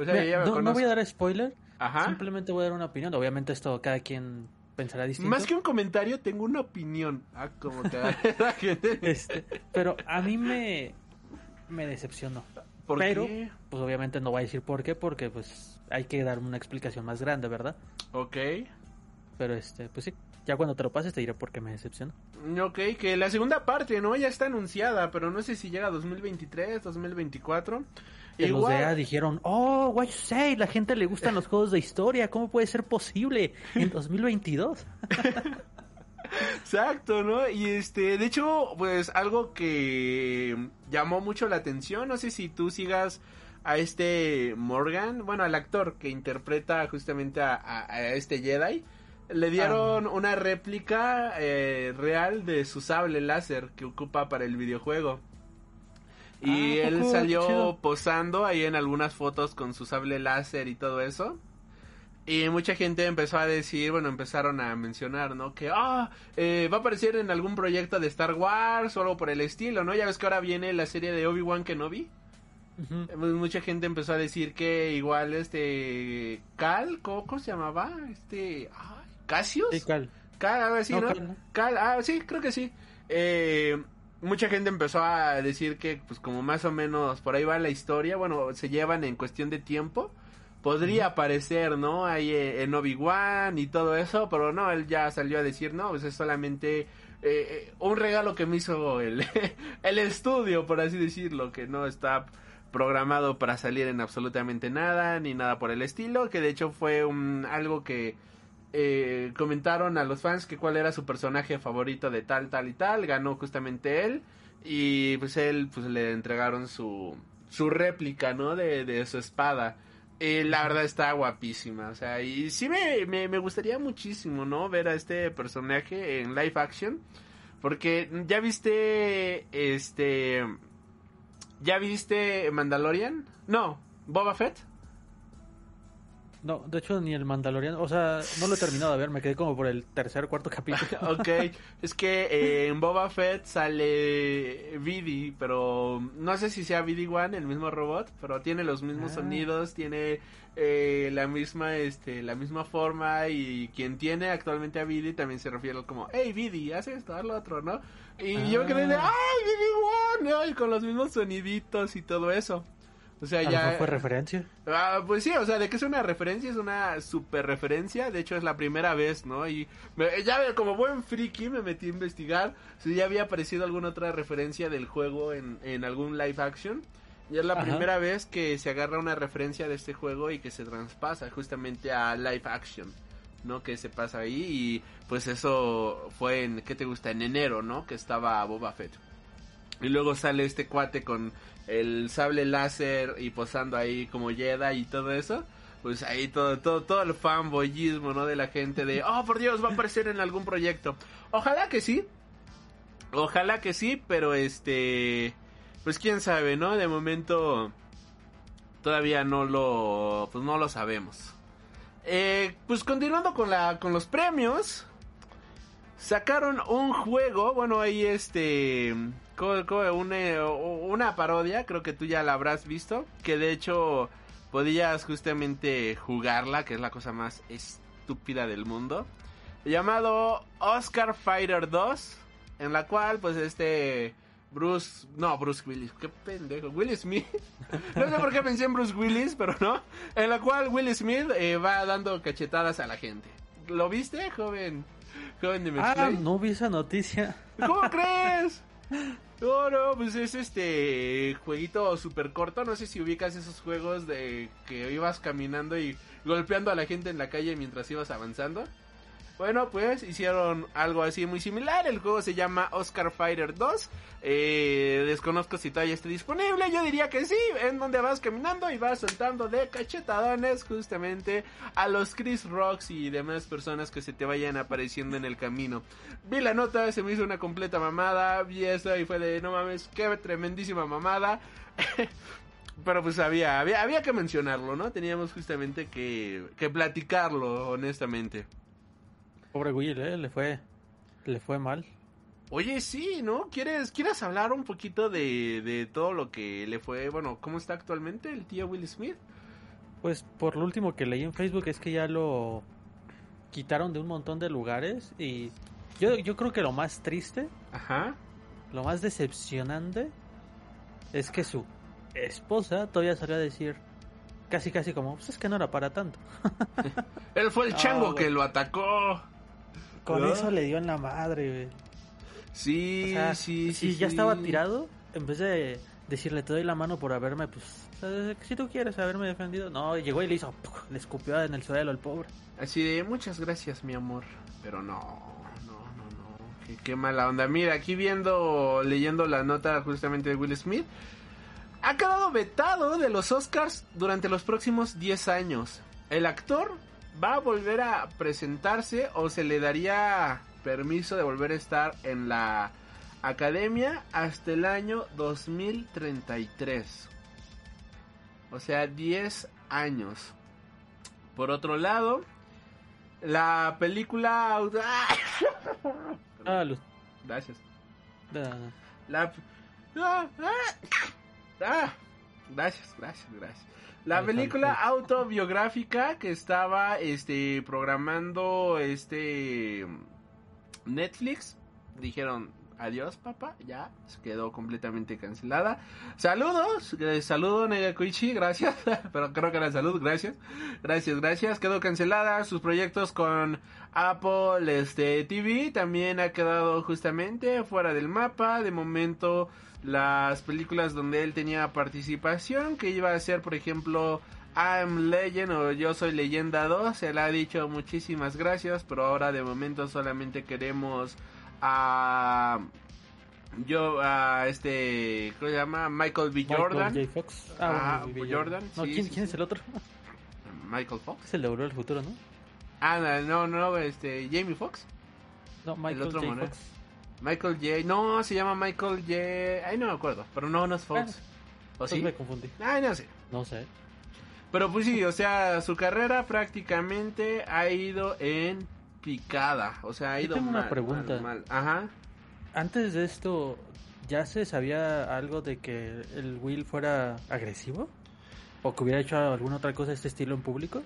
O sea, Mira, ya me no, no voy a dar spoiler, Ajá. simplemente voy a dar una opinión. Obviamente esto cada quien pensará distinto. Más que un comentario, tengo una opinión. Ah, como te da la gente. Este, pero a mí me, me decepcionó. ¿Por pero, qué? pues obviamente no voy a decir por qué, porque pues hay que dar una explicación más grande, ¿verdad? Ok. Pero este, pues sí. Ya cuando te lo pases te diré por qué me decepcionó. Ok, que la segunda parte, ¿no? Ya está anunciada, pero no sé si llega a 2023, 2024. Que los de EA dijeron, oh, what you say, la gente le gustan los juegos de historia, ¿cómo puede ser posible en 2022? Exacto, ¿no? Y este, de hecho, pues algo que llamó mucho la atención, no sé si tú sigas a este Morgan, bueno, al actor que interpreta justamente a, a- a este Jedi, le dieron una réplica eh, real de su sable láser que ocupa para el videojuego. Y Ah, ¿a él poco? Salió posando ahí en algunas fotos con su sable láser y todo eso. Y mucha gente empezó a decir, bueno, empezaron a mencionar, ¿no? Que, ah, eh, va a aparecer en algún proyecto de Star Wars o algo por el estilo, ¿no? Ya ves que ahora viene la serie de Obi-Wan Kenobi. Ujú. Eh, pues, mucha gente empezó a decir que igual este... Cal, ¿cómo, cómo se llamaba? Este... ay, ¿Cassius? Sí, Cal. Cal, algo así, No, ¿no? Cal, ¿no? Cal, ah, sí, creo que sí. Eh, mucha gente empezó a decir que, pues, como más o menos por ahí va la historia, bueno, se llevan en cuestión de tiempo. Podría aparecer, ¿no? Ahí eh, en Obi-Wan y todo eso, pero no, él ya salió a decir, no, pues es solamente eh, eh, un regalo que me hizo el, el estudio, por así decirlo, que no está programado para salir en absolutamente nada, ni nada por el estilo, que de hecho fue un, algo que eh, comentaron a los fans que cuál era su personaje favorito de tal, tal y tal, ganó justamente él, y pues él, pues le entregaron su, su réplica, ¿no? De, de su espada. Eh, la verdad está guapísima, o sea, y sí me, me, me gustaría muchísimo, ¿no? Ver a este personaje en live action, porque ya viste, este, ¿ya viste Mandalorian? No, Boba Fett. No, de hecho ni el Mandalorian, o sea, no lo he terminado de ver, me quedé como por el tercer, cuarto capítulo. ok, es que eh, en Boba Fett sale Vidi, pero no sé si sea Vidi One, el mismo robot, pero tiene los mismos Ah. sonidos, tiene eh, la misma este la misma forma y quien tiene actualmente a Vidi también se refiere como, hey Vidi, haz esto, haz lo otro, ¿no? Y yo quedé de, Ah. ay Vidi One, con los mismos soniditos y todo eso. O sea, ya fue referencia. Ah, pues sí, o sea, de que es una referencia, es una super referencia. De hecho, es la primera vez, ¿no? Y me- ya como buen friki me metí a investigar si ya había aparecido alguna otra referencia del juego en, en algún live action. Y es la Ajá. primera vez que se agarra una referencia de este juego y que se traspasa justamente a live action, ¿no? Que se pasa ahí y pues eso fue en, ¿qué te gusta? En enero, ¿no? Que estaba Boba Fett. Y luego sale este cuate con el sable láser y posando ahí como Jedi y todo eso. Pues ahí todo, todo, todo el fanboyismo, ¿no? De la gente de, oh, por Dios, va a aparecer en algún proyecto. Ojalá que sí. Ojalá que sí, pero este... Pues quién sabe, ¿no? De momento todavía no lo... Pues no lo sabemos. Eh, pues continuando con, la, con los premios. Sacaron un juego, bueno, ahí este... co- co- Una, una parodia, creo que tú ya la habrás visto. Que de hecho podías justamente jugarla, que es la cosa más estúpida del mundo. Llamado Oscar Fighter 2. En la cual pues este... Bruce, no, Bruce Willis, qué pendejo, Will Smith, no sé por qué pensé en Bruce Willis, pero no, en la cual Will Smith eh, va dando cachetadas a la gente. ¿Lo viste, joven? Joven de Ah, no vi esa noticia. ¿Cómo crees? No, no, pues es este jueguito súper corto. No sé si ubicas esos juegos de que ibas caminando y golpeando a la gente en la calle mientras ibas avanzando. Bueno, pues hicieron algo así muy similar. El juego se llama Oscar Fighter 2. Eh, desconozco si todavía esté disponible. Yo diría que sí. En donde vas caminando y vas soltando de cachetadones justamente a los Chris Rocks y demás personas que se te vayan apareciendo en el camino. Vi la nota, se me hizo una completa mamada. Vi eso y fue de no mames, qué tremendísima mamada. Pero pues había, había, había que mencionarlo, ¿no? Teníamos justamente que, que platicarlo, honestamente. Pobre Will, eh, le fue, le fue mal. Oye, sí, ¿no? ¿Quieres, ¿Quieres hablar un poquito de, de todo lo que le fue, bueno, cómo está actualmente el tío Will Smith? Pues por lo último que leí en Facebook es que ya lo quitaron de un montón de lugares y yo, yo creo que lo más triste, Ajá. lo más decepcionante es que su esposa todavía salió a decir casi casi como, pues es que no era para tanto. Él fue el chango que lo atacó. Con ¿No? eso le dio en la madre, güey. Sí, O sea, sí, sí. si ya sí. estaba tirado, en vez de decirle te doy la mano por haberme, pues, eh, si tú quieres haberme defendido. No, llegó y le hizo, le escupió en el suelo al pobre. Así de muchas gracias, mi amor. Pero no, no, no, no. Qué, qué mala onda. Mira, aquí viendo, leyendo la nota justamente de Will Smith. Ha quedado vetado de los Oscars durante los próximos 10 años. El actor va a volver a presentarse o se le daría permiso de volver a estar en la academia hasta el año 2033. O sea, 10 años. Por otro lado, la película... Ah, Luz. Gracias. Da- La... Ah, ah, ah. Gracias, gracias, gracias. La película autobiográfica que estaba este programando este Netflix dijeron adiós papá, ya se quedó completamente cancelada. Saludos, eh, saludo Negakuichi, gracias, pero creo que era salud, gracias. Gracias, gracias, quedó cancelada sus proyectos con Apple este TV también ha quedado justamente fuera del mapa. De momento las películas donde él tenía participación, que iba a ser por ejemplo I'm Legend o Yo Soy Leyenda 2, se le ha dicho muchísimas gracias, pero ahora de momento solamente queremos a yo a este ¿cómo se llama? Michael B. Michael Jordan. J. Fox. Ah, B. Jordan, No, sí, ¿quién, sí, quién sí. es el otro? Michael Fox. Es el de Volver al Futuro, ¿no? Ah, no, no, no, este Jamie Fox. No, Michael otro J. mono. Fox. Michael J. No, se llama Michael J. Ay, no me acuerdo. Pero no, no es Fox. ¿O Pues sí? me confundí. Ay, no sé. No sé. Pero pues sí, o sea, su carrera prácticamente ha ido en picada. O sea, ha Yo ido tengo una pregunta. mal, mal. Ajá. Antes de esto, ¿ya se sabía algo de que el Will fuera agresivo? ¿O que hubiera hecho alguna otra cosa de este estilo en público?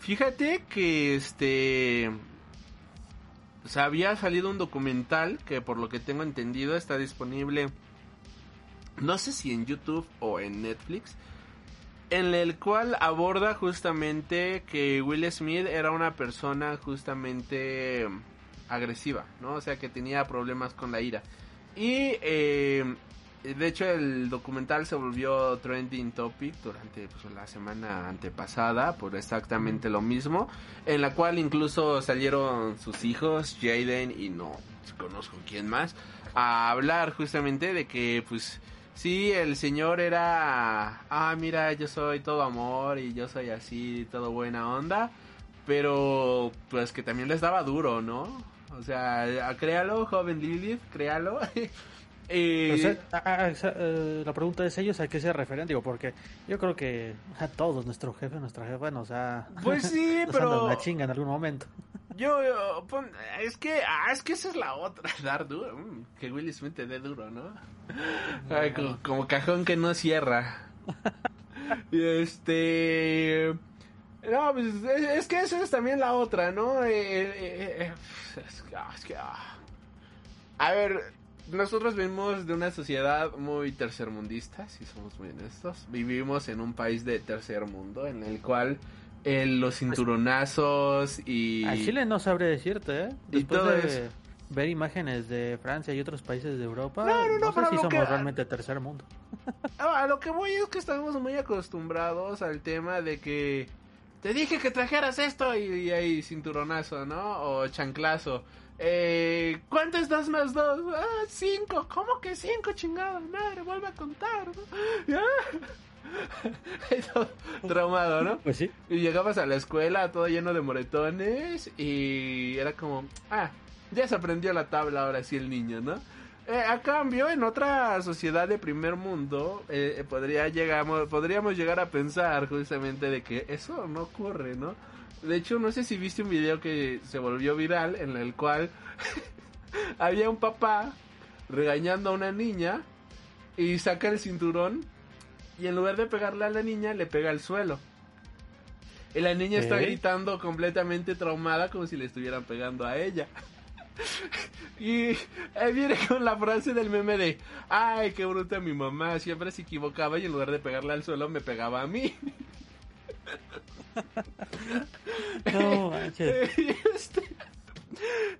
Fíjate que este. O sea, había salido un documental que por lo que tengo entendido está disponible. No sé si en YouTube o en Netflix. En el cual aborda justamente que Will Smith era una persona justamente agresiva, ¿no? O sea, que tenía problemas con la ira. Y eh, de hecho el documental se volvió trending topic durante pues, la semana antepasada por exactamente lo mismo, en la cual incluso salieron sus hijos, Jaden y no conozco quién más, a hablar justamente de que pues sí, el señor era, ah, mira, yo soy todo amor y yo soy así, todo buena onda, pero pues que también les daba duro, ¿no? O sea, créalo, joven Lilith, créalo. Y- O sea, a- a- a- eh, la pregunta es ellos a qué se refieren, digo, porque yo creo que a todos, nuestro jefe, nuestra jefa nos ha... Pues sí, nos pero- la chinga en algún momento. Yo, yo, pon- es que, ah, es que esa es la otra, dar duro, mm, que Will Smith te dé duro, ¿no? Ay, como, como cajón que no cierra. Y este, no, pues es, es que esa es también la otra, ¿no? Eh, eh, eh, eh, es que, ah, es que, ah. a ver, nosotros venimos de una sociedad muy tercermundista, si somos muy honestos. Vivimos en un país de tercer mundo en el cual eh, los cinturonazos y... A Chile no sabré decirte, ¿eh? Y Después todo de eso. ver imágenes de Francia y otros países de Europa, No, no, no, sé pero si somos que- realmente tercer mundo. Ah, a lo que voy es que estamos muy acostumbrados al tema de que te dije que trajeras esto y, y hay cinturonazo, ¿no? O chanclazo. Eh, ¿Cuánto es 2 más 2? Ah, 5. ¿Cómo que 5, chingada madre? Vuelve a contar, ¿no? Traumado, ¿no? Pues sí. Y llegabas a la escuela todo lleno de moretones y era como, ah, ya se aprendió la tabla ahora sí el niño, ¿no? Eh, a cambio, en otra sociedad de primer mundo, eh, podría llegamos, podríamos llegar a pensar justamente de que eso no ocurre, ¿no? De hecho, no sé si viste un video que se volvió viral en el cual había un papá regañando a una niña y saca el cinturón y en lugar de pegarle a la niña le pega al suelo. Y la niña está gritando completamente traumada como si le estuvieran pegando a ella. y ahí viene con la frase del meme de, ay, qué bruta mi mamá, siempre se equivocaba y en lugar de pegarle al suelo me pegaba a mí. No, manches. Este-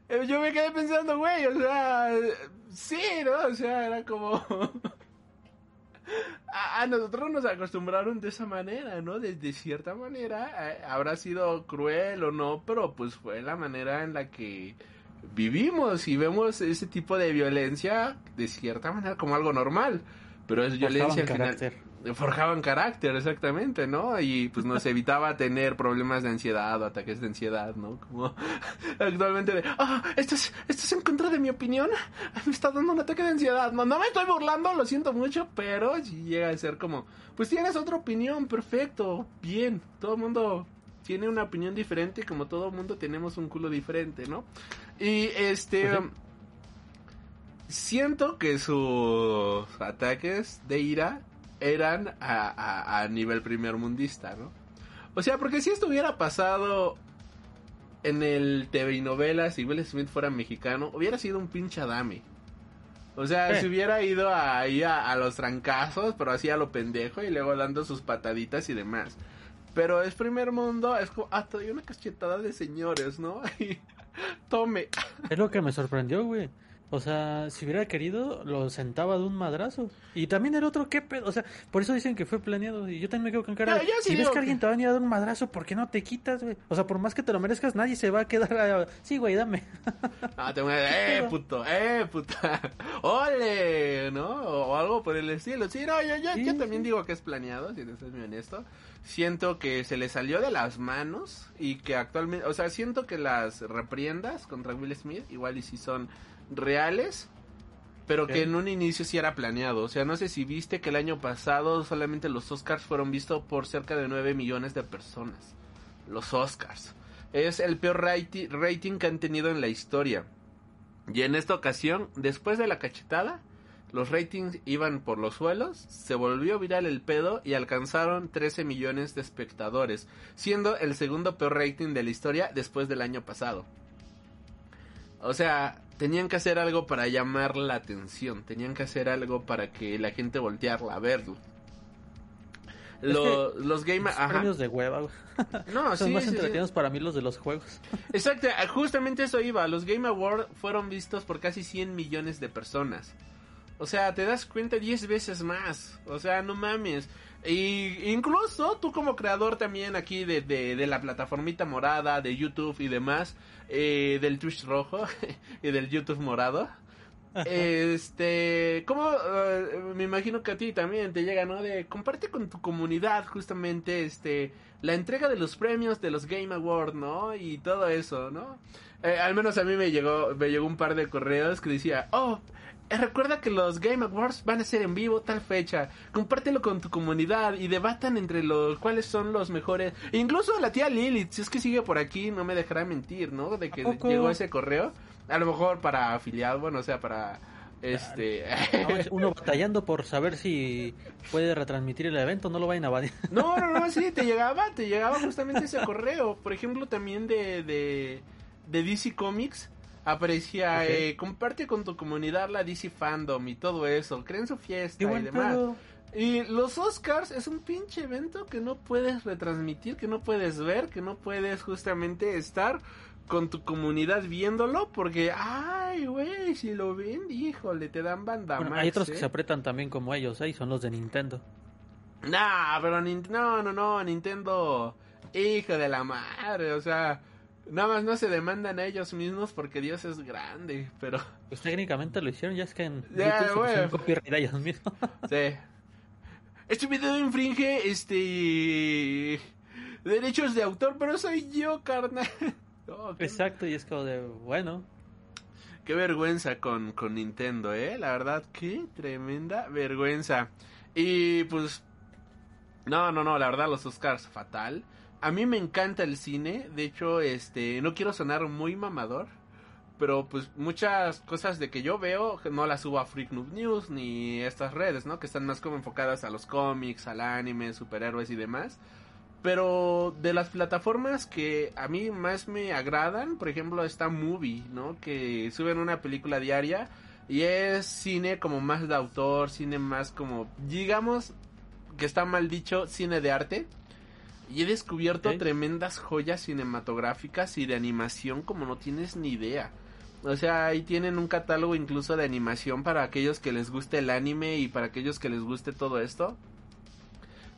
eh, yo me quedé pensando, güey, o sea, sí, ¿no? O sea, era como... A, a nosotros nos acostumbraron de esa manera, ¿no? De, de cierta manera, eh, habrá sido cruel o no, pero pues fue la manera en la que vivimos y vemos ese tipo de violencia de cierta manera como algo normal. Pero es violencia al final. carácter. Forjaban carácter, exactamente, ¿no? Y pues nos evitaba tener problemas de ansiedad o ataques de ansiedad, ¿no? Como actualmente de, ah, esto es, esto es en contra de mi opinión, me está dando un ataque de ansiedad. No, no me estoy burlando, lo siento mucho, pero llega a ser como, pues tienes otra opinión, perfecto, bien, todo el mundo tiene una opinión diferente, como todo el mundo tenemos un culo diferente, ¿no? Y este... Sí. Siento que sus ataques de ira eran a, a, a nivel primer mundista, ¿no? O sea, porque si esto hubiera pasado en el TV y novelas, si Will Smith fuera mexicano, hubiera sido un pinche adame. O sea, Eh. si hubiera ido ahí a, a los trancazos, pero así a lo pendejo y luego dando sus pataditas y demás. Pero es primer mundo, es como, ah, te doy una cachetada de señores, ¿no? Y tome. Es lo que me sorprendió, güey. O sea, si hubiera querido, lo sentaba de un madrazo. Y también el otro, ¿qué pedo? O sea, por eso dicen que fue planeado. Y yo también me quedo con cara. De, si ves que que- alguien te va a venir a dar un madrazo, ¿por qué no te quitas, güey? O sea, por más que te lo merezcas, nadie se va a quedar. a- Sí, güey, dame. Ah, te voy a eh, puto, eh, puta, ole, ¿no? O algo por el estilo. Sí, no, yo, yo, Sí, yo también sí. digo que es planeado, si te soy muy honesto. Siento que se le salió de las manos y que actualmente, o sea, siento que las repriendas contra Will Smith igual y si son reales, pero que en un inicio sí era planeado. O sea, no sé si viste que el año pasado solamente los Oscars fueron vistos por cerca de 9 millones de personas. Los Oscars. Es el peor rati- rating que han tenido en la historia. Y en esta ocasión, después de la cachetada, los ratings iban por los suelos, se volvió viral el pedo y alcanzaron 13 millones de espectadores, siendo el segundo peor rating de la historia después del año pasado. O sea, tenían que hacer algo para llamar la atención, tenían que hacer algo para que la gente volteara a verlo. Es Lo- los game... Los premios de hueva. No, Son sí, más sí, sí. entretenidos para mí los de los juegos. Exacto, ah, justamente eso iba. Los Game Awards fueron vistos por casi 100 millones de personas. O sea, te das cuenta 10 veces más. O sea, no mames. Y incluso tú como creador también aquí de, de, de la plataformita morada, de YouTube y demás, eh, del Twitch rojo y del YouTube morado. Este, como me imagino que a ti también te llega, ¿no? De comparte con tu comunidad justamente este la entrega de los premios de los Game Awards, ¿no? Y todo eso, ¿no? Eh, al menos a mí me llegó me llegó un par de correos que decía, "Oh, eh, recuerda que los Game Awards van a ser en vivo tal fecha. Compártelo con tu comunidad y debatan entre los cuáles son los mejores. E incluso la tía Lilith, si es que sigue por aquí, no me dejará mentir, ¿no? De que llegó ese correo. A lo mejor para afiliado, bueno, o sea, para este es uno batallando por saber si puede retransmitir el evento, no lo vayan a valer. No, no, no, sí, te llegaba, te llegaba justamente ese correo. Por ejemplo, también de, de, de DC Comics aparecía, Ok. eh, comparte con tu comunidad la DC Fandom y todo eso, creen su fiesta y demás. pedo. Y los Oscars es un pinche evento que no puedes retransmitir, que no puedes ver, que no puedes justamente estar con tu comunidad viéndolo porque, ay, güey, si lo ven, híjole, te dan banda Bueno, hay otros ¿eh? que se apretan también como ellos, ¿eh? Y son los de Nintendo. Nah, pero Nin- no, no, no, Nintendo, hijo de la madre, o sea, nada más no se demandan a ellos mismos porque Dios es grande, pero Pues técnicamente lo hicieron, ya es que en se bueno. copyright a ellos mismos. sí. Este video infringe, este, derechos de autor, pero soy yo, carnal. Qué, Exacto, y es como de, bueno, qué vergüenza con, con Nintendo, eh, la verdad, qué tremenda vergüenza. Y pues, no, no, no, la verdad, los Oscars, fatal. A mí me encanta el cine, de hecho, este, no quiero sonar muy mamador, pero pues muchas cosas de que yo veo no las subo a Freak Noob News ni estas redes, ¿no? Que están más como enfocadas a los cómics, al anime, superhéroes y demás. Pero de las plataformas que a mí más me agradan, por ejemplo, está Movie, ¿no? Que suben una película diaria y es cine como más de autor, cine más como, digamos, que está mal dicho, cine de arte. Y he descubierto tremendas joyas cinematográficas y de animación como no tienes ni idea. O sea, ahí tienen un catálogo incluso de animación para aquellos que les guste el anime y para aquellos que les guste todo esto.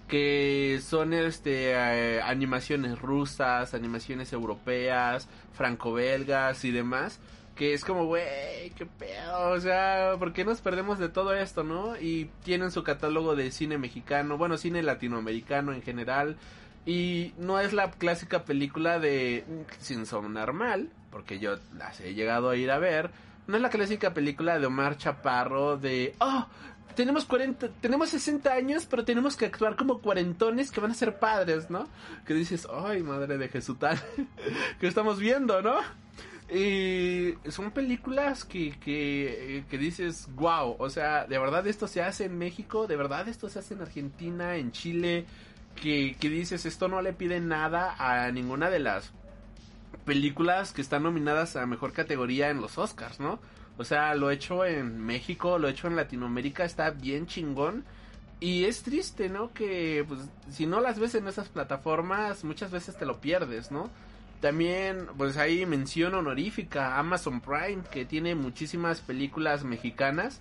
Que son este eh, animaciones rusas, animaciones europeas, franco-belgas y demás. Que es como, güey, qué pedo. O sea, ¿por qué nos perdemos de todo esto, no? Y tienen su catálogo de cine mexicano, bueno, cine latinoamericano en general. Y no es la clásica película de Sin sonar mal, porque yo las he llegado a ir a ver. No es la clásica película de Omar Chaparro de, oh, tenemos 40, tenemos 60 años, pero tenemos que actuar como cuarentones que van a ser padres, ¿no? Que dices, ay, madre de Jesús tal, que estamos viendo, ¿no? Y son películas que, que, que dices, wow, o sea, de verdad esto se hace en México, de verdad esto se hace en Argentina, en Chile, que, que dices, esto no le pide nada a ninguna de las películas que están nominadas a mejor categoría en los Oscars, ¿no? O sea, lo hecho en México, lo hecho en Latinoamérica, está bien chingón. Y es triste, ¿no? Que pues, si no las ves en esas plataformas, muchas veces te lo pierdes, ¿no? También, pues ahí mención honorífica, Amazon Prime, que tiene muchísimas películas mexicanas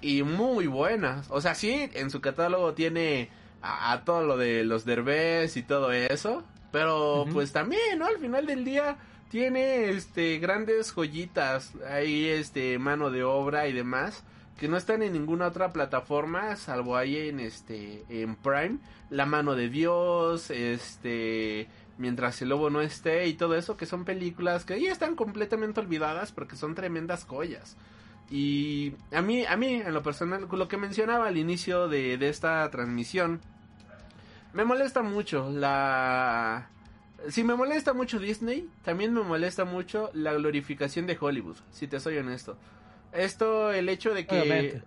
y muy buenas. O sea, sí, en su catálogo tiene a, a todo lo de los derbés y todo eso. Pero pues también, ¿no? Al final del día tiene este grandes joyitas, ahí este mano de obra y demás que no están en ninguna otra plataforma salvo ahí en este en Prime, La mano de Dios, este mientras el lobo no esté y todo eso que son películas que ya están completamente olvidadas porque son tremendas joyas. Y a mí, a mí, en lo personal, lo que mencionaba al inicio de, de esta transmisión, me molesta mucho la... Si me molesta mucho Disney, también me molesta mucho la glorificación de Hollywood, si te soy honesto. Esto, el hecho de que...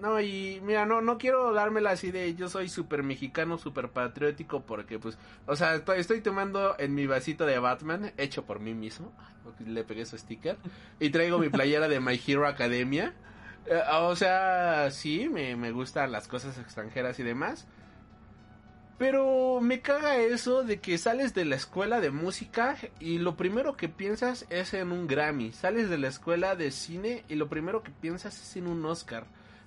No, y mira, no, no quiero dármela así de yo soy súper mexicano, súper patriótico, porque pues, o sea, estoy, tomando en mi vasito de Batman, hecho por mí mismo, le pegué su sticker, y traigo mi playera de My Hero Academia. Eh, o sea, sí, me, me gustan las cosas extranjeras y demás. Pero me caga eso de que sales de la escuela de música y lo primero que piensas es en un Grammy. Sales de la escuela de cine y lo primero que piensas es en un Oscar.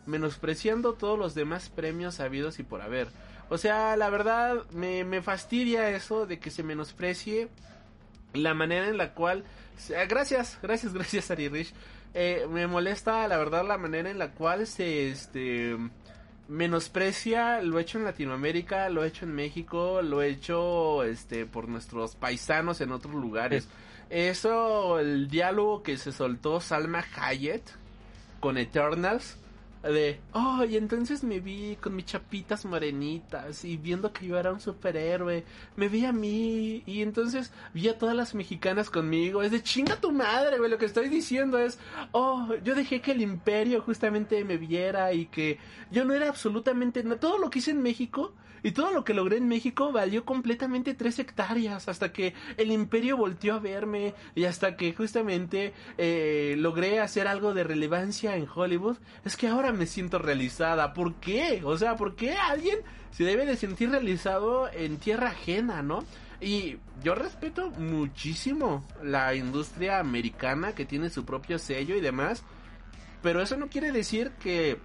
Menospreciando todos los demás premios habidos y por haber. O sea, la verdad me, me fastidia eso de que se menosprecie la manera en la cual... eh, Gracias, gracias, gracias Ari Rich. Eh, me molesta la verdad la manera en la cual se... este menosprecia lo hecho en Latinoamérica, lo hecho en México, lo hecho este por nuestros paisanos en otros lugares. Eso, el diálogo que se soltó Salma Hayek con Eternals de, oh, y entonces me vi con mis chapitas morenitas y viendo que yo era un superhéroe, me vi a mí y entonces vi a todas las mexicanas conmigo, es de chinga tu madre, güey, lo que estoy diciendo es, oh, yo dejé que el imperio justamente me viera y que yo no era absolutamente, no, todo lo que hice en México y todo lo que logré en México valió completamente tres hectáreas hasta que el imperio volteó a verme y hasta que justamente eh, logré hacer algo de relevancia en Hollywood. Es que ahora me siento realizada. ¿Por qué? O sea, ¿por qué alguien se debe de sentir realizado en tierra ajena, no? Y yo respeto muchísimo la industria americana que tiene su propio sello y demás. Pero eso no quiere decir que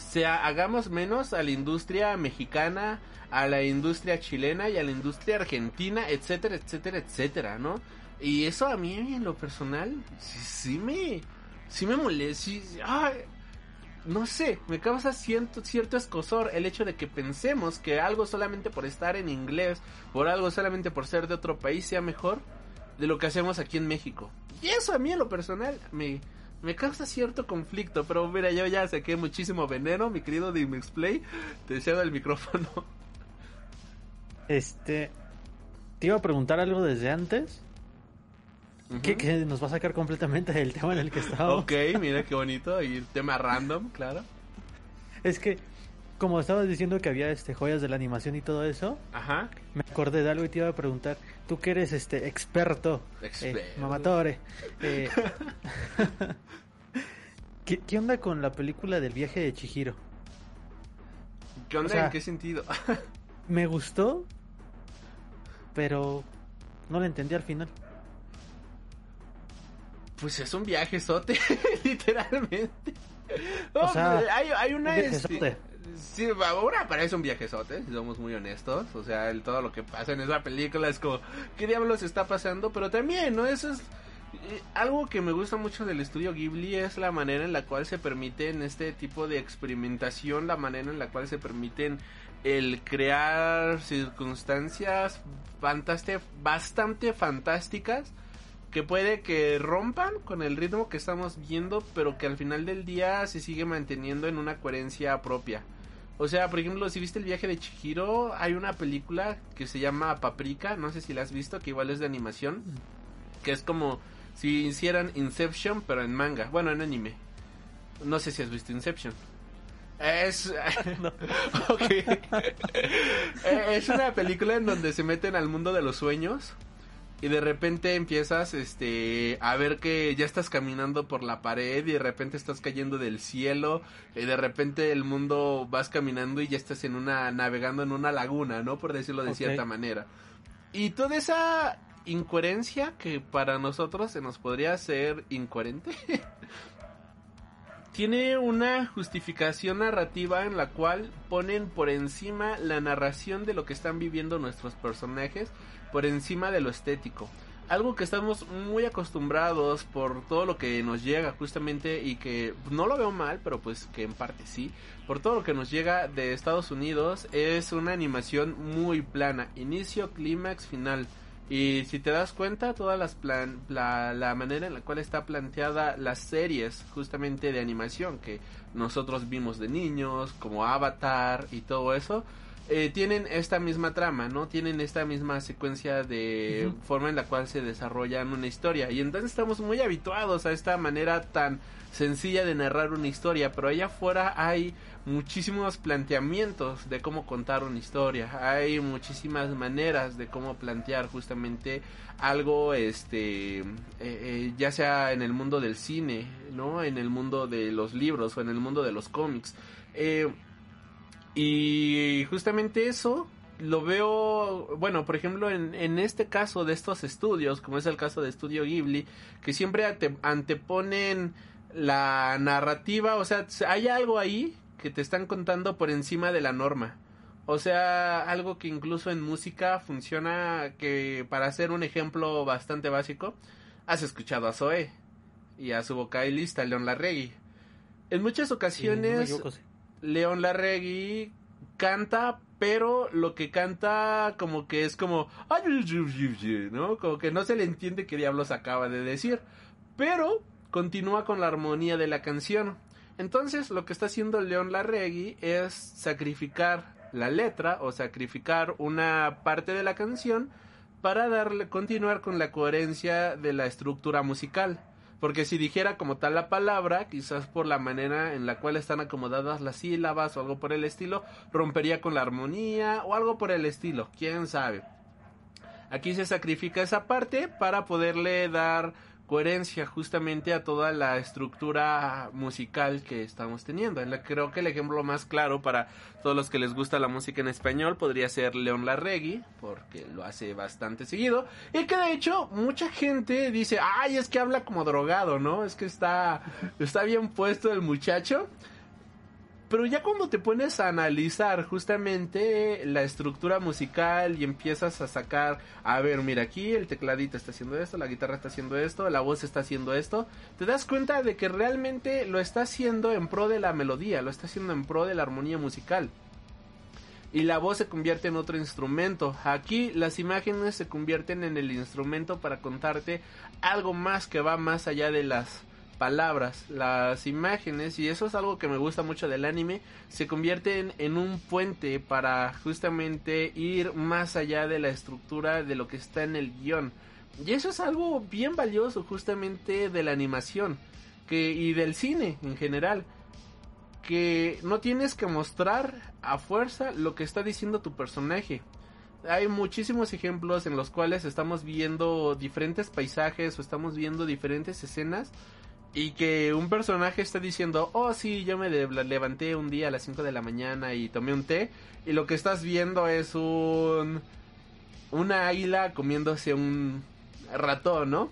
sea, hagamos menos a la industria mexicana, a la industria chilena y a la industria argentina, etcétera, etcétera, etcétera, ¿no? Y eso a mí en lo personal sí, sí me sí me molesta, no sé, me causa cierto, cierto escosor el hecho de que pensemos que algo solamente por estar en inglés, por algo solamente por ser de otro país sea mejor de lo que hacemos aquí en México. Y eso a mí en lo personal me, me causa cierto conflicto, pero mira, yo ya saqué muchísimo veneno, mi querido Dimexplay, te cedo el micrófono. Este. Te iba a preguntar algo desde antes. Que, que nos va a sacar completamente del tema en el que estábamos. Ok, mira qué bonito, y tema random, claro. Es que, como estabas diciendo que había este joyas de la animación y todo eso, Ajá. me acordé de algo y te iba a preguntar. Tú que eres este experto, eh, Experto. mamatore, eh, ¿qué, qué onda con la película del viaje de Chihiro? ¿Qué onda? O sea- ¿En qué sentido? Me gustó, pero no la entendí al final. Pues es un viaje sote, literalmente. O sea, hay, hay una... un este. Sí, ahora parece un viajezote, si somos muy honestos. O sea, el, todo lo que pasa en esa película es como, ¿qué diablos está pasando? Pero también, ¿no? Eso es eh, algo que me gusta mucho del estudio Ghibli es la manera en la cual se permiten este tipo de experimentación, la manera en la cual se permiten el crear circunstancias bastante fantásticas que puede que rompan con el ritmo que estamos viendo, pero que al final del día se sigue manteniendo en una coherencia propia. O sea, por ejemplo, si viste el viaje de Chihiro, hay una película que se llama Paprika, no sé si la has visto, que igual es de animación, que es como si hicieran Inception, pero en manga, bueno, en anime. No sé si has visto Inception. Es. Eh, es una película en donde se meten al mundo de los sueños. Y de repente empiezas este a ver que ya estás caminando por la pared y de repente estás cayendo del cielo y de repente el mundo vas caminando y ya estás en una navegando en una laguna, ¿no? Por decirlo de cierta manera. Y toda esa incoherencia que para nosotros se nos podría hacer incoherente tiene una justificación narrativa en la cual ponen por encima la narración de lo que están viviendo nuestros personajes, por encima de lo estético. Algo que estamos muy acostumbrados por todo lo que nos llega justamente y que no lo veo mal, pero pues que en parte sí, por todo lo que nos llega de Estados Unidos es una animación muy plana, inicio, clímax, final. Y si te das cuenta, la, la manera en la cual está planteada las series justamente de animación que nosotros vimos de niños, como Avatar y todo eso, eh, tienen esta misma trama, ¿no? Tienen esta misma secuencia de forma en la cual se desarrollan una historia. Y entonces estamos muy habituados a esta manera tan sencilla de narrar una historia, pero allá afuera hay muchísimos planteamientos de cómo contar una historia, hay muchísimas maneras de cómo plantear justamente algo, este, eh, eh, ya sea en el mundo del cine, ¿no? En el mundo de los libros o en el mundo de los cómics. Eh, y justamente eso lo veo, bueno, por ejemplo, en, en este caso de estos estudios, como es el caso de Estudio Ghibli, que siempre ante- anteponen la narrativa, o sea, hay algo ahí que te están contando por encima de la norma. O sea, algo que incluso en música funciona que para hacer un ejemplo bastante básico, has escuchado a Zoe y a su vocalista León Larregui. En muchas ocasiones. León Larregui canta, pero lo que canta como que es como, "Ay, ¿no? Como que no se le entiende qué diablos acaba de decir, pero continúa con la armonía de la canción. Entonces, lo que está haciendo León Larregui es sacrificar la letra o sacrificar una parte de la canción para darle continuar con la coherencia de la estructura musical. Porque si dijera como tal la palabra, quizás por la manera en la cual están acomodadas las sílabas o algo por el estilo, rompería con la armonía o algo por el estilo, quién sabe. Aquí se sacrifica esa parte para poderle dar coherencia justamente a toda la estructura musical que estamos teniendo. En Creo que el ejemplo más claro para todos los que les gusta la música en español podría ser León Larregui, porque lo hace bastante seguido. Y que de hecho mucha gente dice, ay, es que habla como drogado, ¿no? Es que está, está bien puesto el muchacho. Pero ya cuando te pones a analizar justamente la estructura musical y empiezas a sacar, a ver, mira aquí el tecladito está haciendo esto, la guitarra está haciendo esto, la voz está haciendo esto, te das cuenta de que realmente lo está haciendo en pro de la melodía, lo está haciendo en pro de la armonía musical. Y la voz se convierte en otro instrumento. Aquí las imágenes se convierten en el instrumento para contarte algo más que va más allá de las palabras, las imágenes, y eso es algo que me gusta mucho del anime, se convierten en un puente para justamente ir más allá de la estructura de lo que está en el guion. Y eso es algo bien valioso justamente de la animación que, y del cine en general. Que no tienes que mostrar a fuerza lo que está diciendo tu personaje hay muchísimos ejemplos en los cuales estamos viendo diferentes paisajes o estamos viendo diferentes escenas y que un personaje está diciendo, oh sí, yo me levanté un día a las 5 de la mañana y tomé un té y lo que estás viendo es un una águila comiéndose un ratón, ¿no?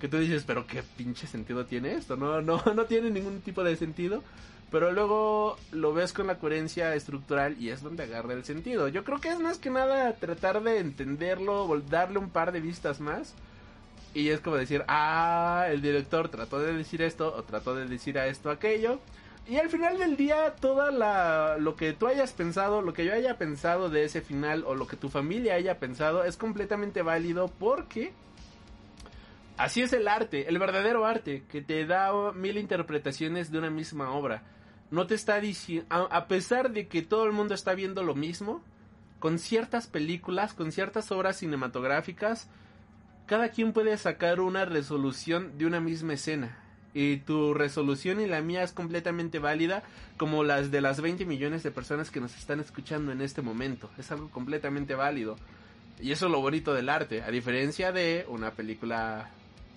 que tú dices, pero qué pinche sentido tiene esto, no, no, no tiene ningún tipo de sentido, pero luego lo ves con la coherencia estructural y es donde agarra el sentido. Yo creo que es más que nada tratar de entenderlo, darle un par de vistas más. Y es como decir, ah, el director trató de decir esto o trató de decir a esto aquello. Y al final del día, toda la lo que tú hayas pensado, lo que yo haya pensado de ese final o lo que tu familia haya pensado es completamente válido porque así es el arte, el verdadero arte, que te da mil interpretaciones de una misma obra. No te está diciendo, a, a pesar de que todo el mundo está viendo lo mismo, con ciertas películas, con ciertas obras cinematográficas, cada quien puede sacar una resolución de una misma escena. Y tu resolución y la mía es completamente válida, como las de las 20 millones de personas que nos están escuchando en este momento. Es algo completamente válido. Y eso es lo bonito del arte, a diferencia de una película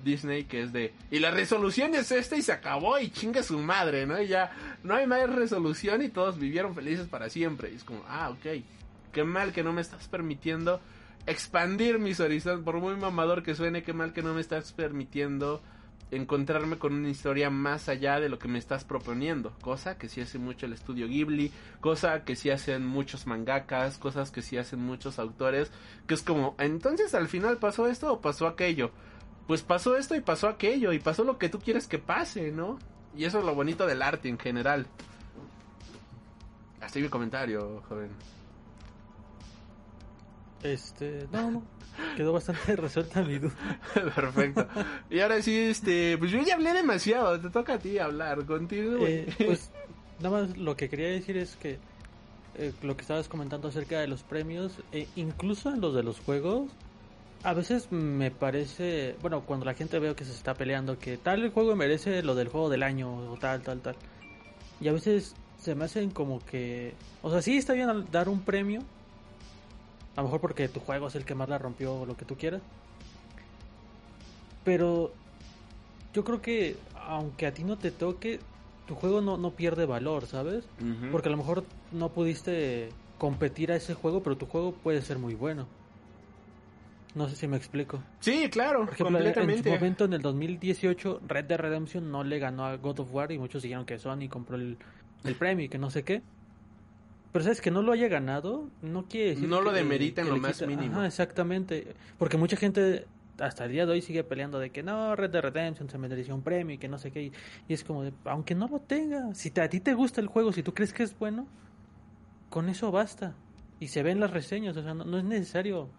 Disney que es de... Y la resolución es esta y se acabó y chinga su madre, ¿no? Y ya no hay más resolución y todos vivieron felices para siempre. Y es como, ah, ok. Qué mal que no me estás permitiendo expandir mis horizontes. Por muy mamador que suene, qué mal que no me estás permitiendo encontrarme con una historia más allá de lo que me estás proponiendo. Cosa que sí hace mucho el estudio Ghibli, cosa que sí hacen muchos mangakas, cosas que sí hacen muchos autores, que es como, entonces al final pasó esto o pasó aquello. Pues pasó esto y pasó aquello y pasó lo que tú quieres que pase, ¿no? Y eso es lo bonito del arte en general. Hasta ahí mi comentario, joven. Este, no, no. Quedó bastante resuelta mi duda. Perfecto. Y ahora sí, este, pues yo ya hablé demasiado, te toca a ti hablar, continúe. Eh, pues nada más lo que quería decir es que eh, lo que estabas comentando acerca de los premios, eh, incluso en los de los juegos, a veces me parece, bueno, cuando la gente veo que se está peleando, que tal el juego merece lo del juego del año o tal, tal, tal. Y a veces se me hacen como que, o sea, sí está bien dar un premio, a lo mejor porque tu juego es el que más la rompió o lo que tú quieras. Pero yo creo que aunque a ti no te toque, tu juego no, no pierde valor, ¿sabes? Porque a lo mejor no pudiste competir a ese juego, pero tu juego puede ser muy bueno. No sé si me explico. Sí, claro, Por ejemplo, en su momento, en el 2018, Red Dead Redemption no le ganó a God of War y muchos dijeron que Sony compró el, el premio y que no sé qué. Pero sabes que no lo haya ganado, no quiere decir No lo demerita en lo más mínimo. Ajá, exactamente. Porque mucha gente hasta el día de hoy sigue peleando de que no, Red Dead Redemption se mereció un premio y que no sé qué. Y, es como de, aunque no lo tenga, si te- a ti te gusta el juego, si tú crees que es bueno, con eso basta. Y se ven las reseñas, o sea, no, no es necesario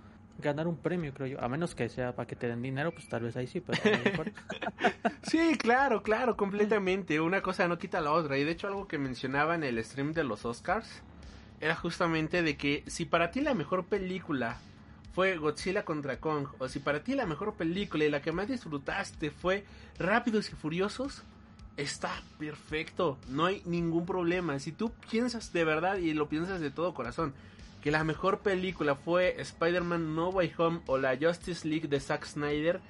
ganar un premio, creo yo. A menos que sea para que te den dinero, pues tal vez ahí sí, pero mejor- Sí, claro, claro, completamente. Una cosa no quita la otra. Y de hecho algo que mencionaba en el stream de los Oscars era justamente de que si para ti la mejor película fue Godzilla contra Kong, o si para ti la mejor película y la que más disfrutaste fue Rápidos y Furiosos, está perfecto, no hay ningún problema. Si tú piensas de verdad y lo piensas de todo corazón, que la mejor película fue Spider-Man No Way Home o la Justice League de Zack Snyder,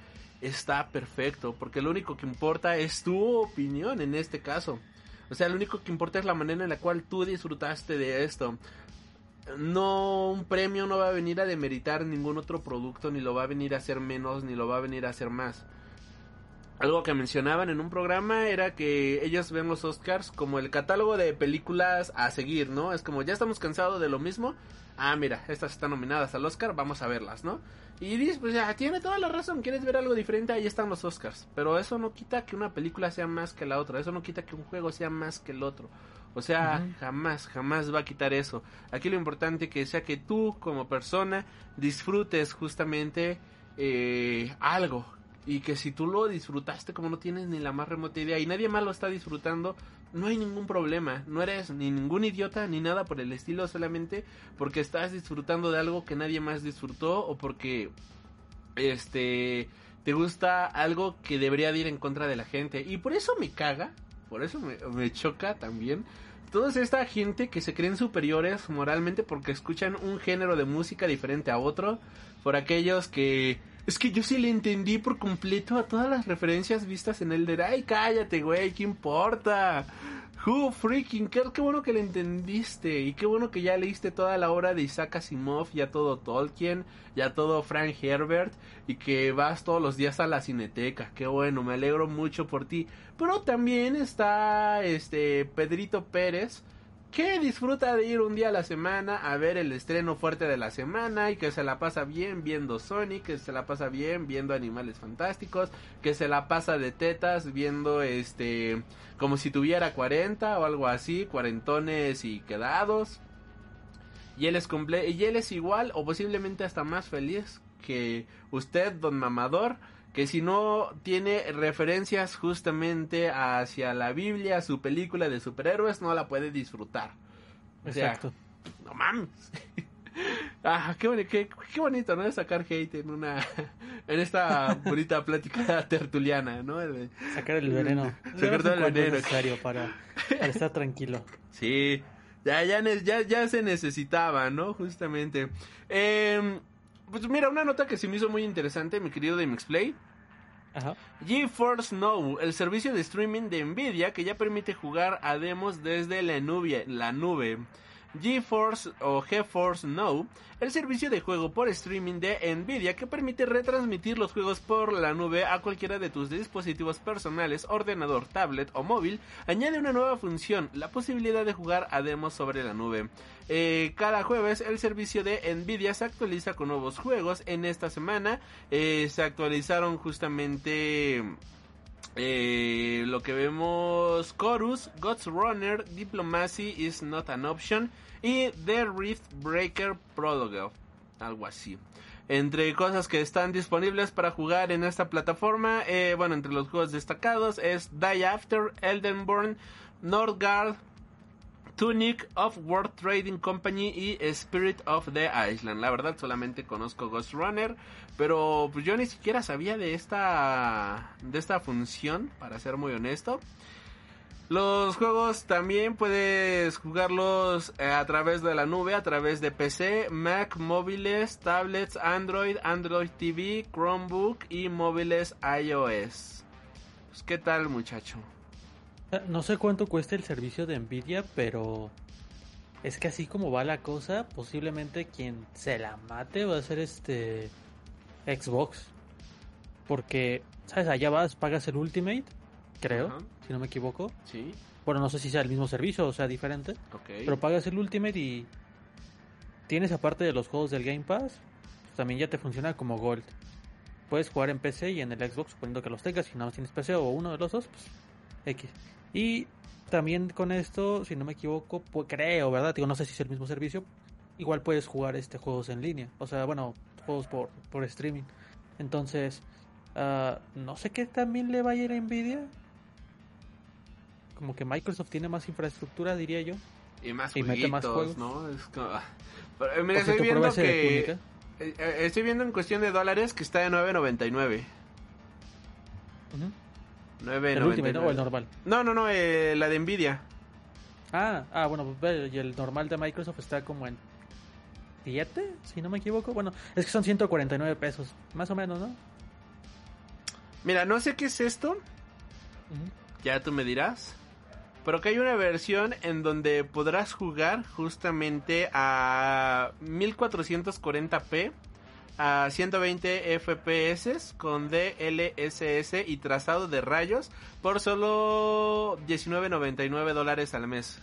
está perfecto, porque lo único que importa es tu opinión en este caso. O sea, lo único que importa es la manera en la cual tú disfrutaste de esto. No, un premio no va a venir a demeritar ningún otro producto, ni lo va a venir a hacer menos, ni lo va a venir a hacer más. Algo que mencionaban en un programa era que ellos ven los Oscars como el catálogo de películas a seguir, ¿no? Es como ya estamos cansados de lo mismo. Ah, mira, estas están nominadas al Oscar, vamos a verlas, ¿no? Y dices, pues ya, tiene toda la razón, quieres ver algo diferente, ahí están los Oscars. Pero eso no quita que una película sea más que la otra, eso no quita que un juego sea más que el otro. O sea, jamás, jamás va a quitar eso. Aquí lo importante que sea que tú como persona disfrutes justamente eh, algo. Y que si tú lo disfrutaste como no tienes ni la más remota idea y nadie más lo está disfrutando, no hay ningún problema. No eres ni ningún idiota ni nada por el estilo, solamente porque estás disfrutando de algo que nadie más disfrutó o porque este te gusta algo que debería de ir en contra de la gente. Y por eso me caga, por eso me, me choca también. Toda esta gente que se creen superiores moralmente porque escuchan un género de música diferente a otro. Por aquellos que... Es que yo sí le entendí por completo a todas las referencias vistas en Elder. Ay, cállate, güey, ¿qué importa? Who freaking? Qué bueno que le entendiste y qué bueno que ya leíste toda la obra de Isaac Asimov, ya todo Tolkien, ya todo Frank Herbert y que vas todos los días a la cineteca. Qué bueno, me alegro mucho por ti. Pero también está este Pedrito Pérez que disfruta de ir un día a la semana a ver el estreno fuerte de la semana y que se la pasa bien viendo Sonic, que se la pasa bien viendo Animales Fantásticos, que se la pasa de tetas viendo este como si tuviera 40 o algo así, cuarentones y quedados. Y él es y él es igual o posiblemente hasta más feliz que usted, don mamador que si no tiene referencias justamente hacia la Biblia, su película de superhéroes, no la puede disfrutar. O sea, Exacto. no mames. ah, qué, boni- qué, qué bonito, ¿no? Sacar hate en una en esta bonita plática tertuliana, ¿no? Sacar el veneno. Sacar todo el veneno. necesario para, para estar tranquilo. Sí, ya, ya, ya, ya se necesitaba, ¿no? Justamente. Eh, pues mira, una nota que se me hizo muy interesante, mi querido Demixplay. Ajá. GeForce Now, el servicio de streaming de Nvidia que ya permite jugar a demos desde la nube. La nube. GeForce o GeForce Now, el servicio de juego por streaming de Nvidia que permite retransmitir los juegos por la nube a cualquiera de tus dispositivos personales, ordenador, tablet o móvil, añade una nueva función, la posibilidad de jugar a demos sobre la nube. Eh, cada jueves el servicio de Nvidia se actualiza con nuevos juegos. En esta semana eh, se actualizaron justamente eh, lo que vemos Chorus, God's Runner, Diplomacy is not an option y The Rift Breaker Prologue, algo así. Entre cosas que están disponibles para jugar en esta plataforma, eh, bueno, entre los juegos destacados es Die After, Eldenborn, Northgard, Tunic of World Trading Company y Spirit of the Island. La verdad solamente conozco Ghost Runner, pero pues yo ni siquiera sabía de esta de esta función, para ser muy honesto. Los juegos también puedes jugarlos eh, a través de la nube, a través de PC, Mac, móviles, tablets, Android, Android TV, Chromebook y móviles iOS. Pues, ¿Qué tal, muchacho? Eh, No sé cuánto cuesta el servicio de Nvidia, pero es que así como va la cosa, posiblemente quien se la mate va a ser este Xbox. Porque, ¿sabes? Allá vas, pagas el Ultimate, creo, Ajá. si no me equivoco. Sí, Bueno, no sé si sea el mismo servicio o sea diferente, ok. pero pagas el Ultimate y tienes aparte de los juegos del Game Pass, pues también ya te funciona como Gold. Puedes jugar en PC y en el Xbox, suponiendo que los tengas, si nada más tienes PC o uno de los dos, pues X. Y también con esto, si no me equivoco, pues creo, ¿verdad? Digo, no sé si es el mismo servicio. Igual puedes jugar este juegos en línea. O sea, bueno, juegos por, por streaming. Entonces, ah, no sé qué también le va a ir a Nvidia. Como que Microsoft tiene más infraestructura, diría yo. Y más Y mete más jueguitos, juegos. ¿no? Es como... Pero, mira, estoy viendo que... Eh, eh, estoy viendo en cuestión de dólares que está de 9.99. Ujú. 9.99. ¿El Ultimate ¿no? o el normal? No, no, no, eh, la de Nvidia. Ah, ah, bueno, pues y el normal de Microsoft está como en 7, si no me equivoco. Bueno, es que son 149 pesos, más o menos, ¿no? Mira, no sé qué es esto, ya tú me dirás. Pero que hay una versión en donde podrás jugar justamente a 1440p a 120 FPS con DLSS y trazado de rayos por solo 19.99 dólares al mes.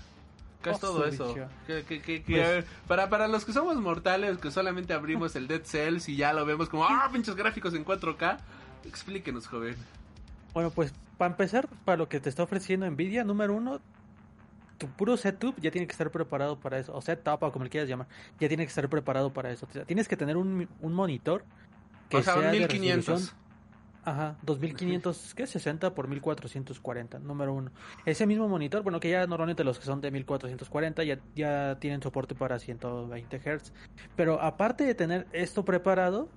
¿Qué es Oh, todo eso? bicho. ¿Qué- qué- qué- qué- Pues- ver, para, para los que somos mortales, que solamente abrimos el Dead Cells y ya lo vemos como, ah, pinches gráficos en 4K, explíquenos, joven. Bueno, pues para empezar, para lo que te está ofreciendo Nvidia, número uno, tu puro setup ya tiene que estar preparado para eso, o setup o como le quieras llamar, ya tiene que estar preparado para eso. O sea, tienes que tener un, un monitor que o sea, sea de 1500. resolución Ajá, 2500, ¿qué? 60 por 1440, número uno. Ese mismo monitor, bueno, que ya normalmente los que son de 1440 ya, ya tienen soporte para 120 Hz. Pero aparte de tener esto preparado,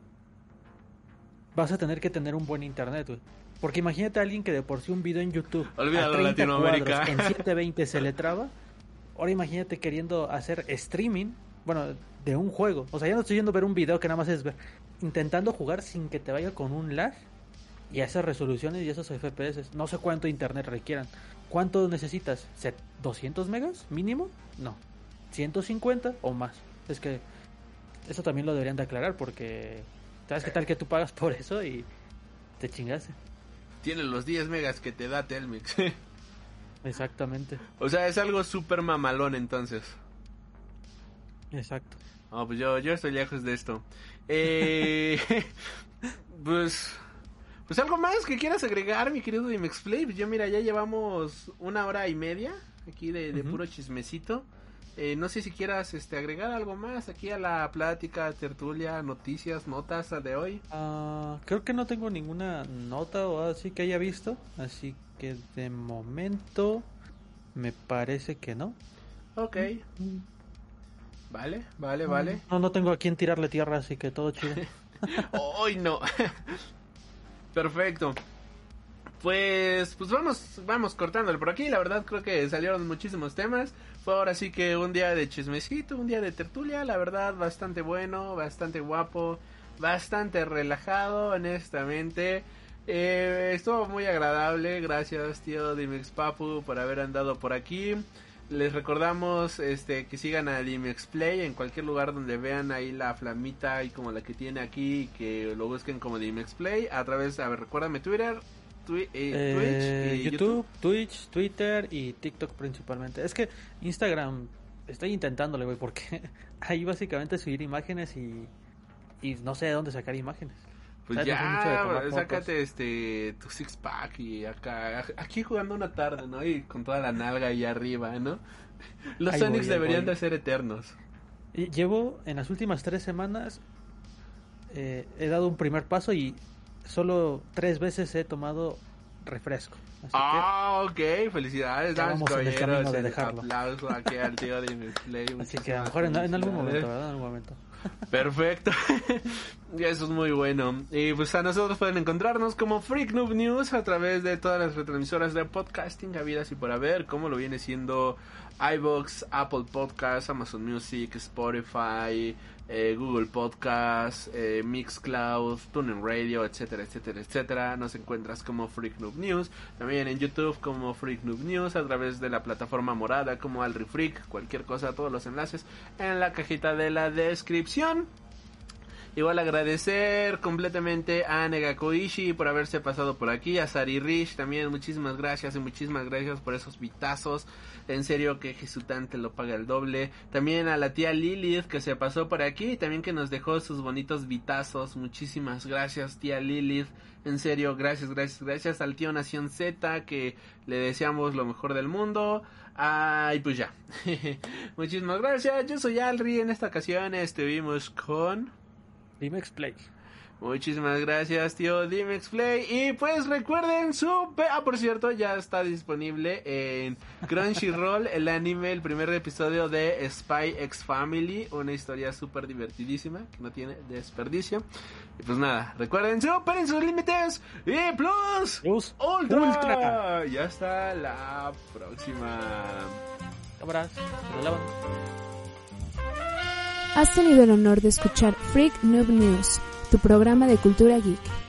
vas a tener que tener un buen internet, güey. Porque imagínate a alguien que de por sí un video en YouTube Olvídalo, a 30 Latinoamérica. cuadros en 720 se le traba. Ahora imagínate queriendo hacer streaming, bueno, de un juego. O sea, ya no estoy yendo a ver un video que nada más es ver. Intentando jugar sin que te vaya con un lag. y a esas resoluciones y esos FPS. No sé cuánto internet requieran. ¿Cuánto necesitas? ¿Set- ¿200 megas mínimo? No. ¿150 o más? Es que eso también lo deberían de aclarar porque ¿sabes qué tal que tú pagas por eso y te chingaste? Tiene los 10 megas que te da Telmex. Exactamente. o sea, es algo súper mamalón entonces. Exacto. No, pues yo, yo estoy lejos de esto. Eh, pues, pues algo más que quieras agregar, mi querido Dimexplay. Pues yo mira, ya llevamos una hora y media aquí de, puro chismecito. Eh, no sé si quieras este, agregar algo más aquí a la plática, tertulia, noticias, notas de hoy. Ah, creo que no tengo ninguna nota o así que haya visto, así que de momento me parece que no. Ok, vale, vale, vale. No, no tengo a quién tirarle tierra, así que todo chido. Hoy no. Perfecto. Pues, pues vamos, vamos cortándolo por aquí. La verdad creo que salieron muchísimos temas. Ahora sí que un día de chismecito, un día de tertulia. La verdad bastante bueno, bastante guapo, bastante relajado, honestamente. Eh, estuvo muy agradable. Gracias, tío Dimex Papu, por haber andado por aquí. Les recordamos este que sigan a Dimex Play en cualquier lugar donde vean ahí la flamita y como la que tiene aquí que lo busquen como Dimex Play a través, a ver, recuérdame Twitter, Twi- eh, Eh, Twitch y YouTube, Twitch, Twitter y TikTok principalmente. Es que Instagram estoy intentándole, güey, porque ahí básicamente subir imágenes y, y no sé de dónde sacar imágenes. Pues. No de ya, fotos. sácate este tu six pack y acá aquí jugando una tarde, ¿no? Y con toda la nalga ahí arriba, ¿no? Los Sonics deberían voy. de ser eternos. Llevo en las últimas tres semanas eh, he dado un primer paso y solo tres veces he tomado refresco. Así Ah, ok, felicidades, damas caballeros. camino de dejarlo. aplauso aquí al tío de que, así que a lo mejor en, en algún momento, ¿verdad? En algún momento. Perfecto. Eso es muy bueno. Y pues a nosotros pueden encontrarnos como Freak Noob News a través de todas las retransmisoras de podcasting habidas y por haber, como lo viene siendo iBox, Apple Podcasts, Amazon Music, Spotify, eh, Google Podcasts, eh, Mixcloud, TuneIn Radio, etcétera, etcétera, etcétera. Nos encuentras como Freak Noob News. También en YouTube como Freak Noob News a través de la plataforma morada como Alri Freak. Cualquier cosa, todos los enlaces en la cajita de la descripción. Igual agradecer completamente a Negakoishi por haberse pasado por aquí, a Sari Rich también, muchísimas gracias y muchísimas gracias por esos vitazos. En serio que Jesután te lo paga el doble. También a la tía Lilith que se pasó por aquí y también que nos dejó sus bonitos vitazos. Muchísimas gracias tía Lilith. En serio, gracias, gracias, gracias al tío Nación Z que le deseamos lo mejor del mundo. Ah, y pues ya. Muchísimas gracias. Yo soy Alri. En esta ocasión estuvimos con... Dimex Play. Muchísimas gracias, tío Dimex Play. Y pues recuerden su. Ah, por cierto, ya está disponible en Crunchyroll el anime, el primer episodio de Spy X Family. Una historia súper divertidísima que no tiene desperdicio. Y pues nada, recuerden, superen sus límites. Y plus. Plus Ultra. Ultra. Ya está la próxima. Cámaras. Has tenido el honor de escuchar Freak Noob News, tu programa de cultura geek.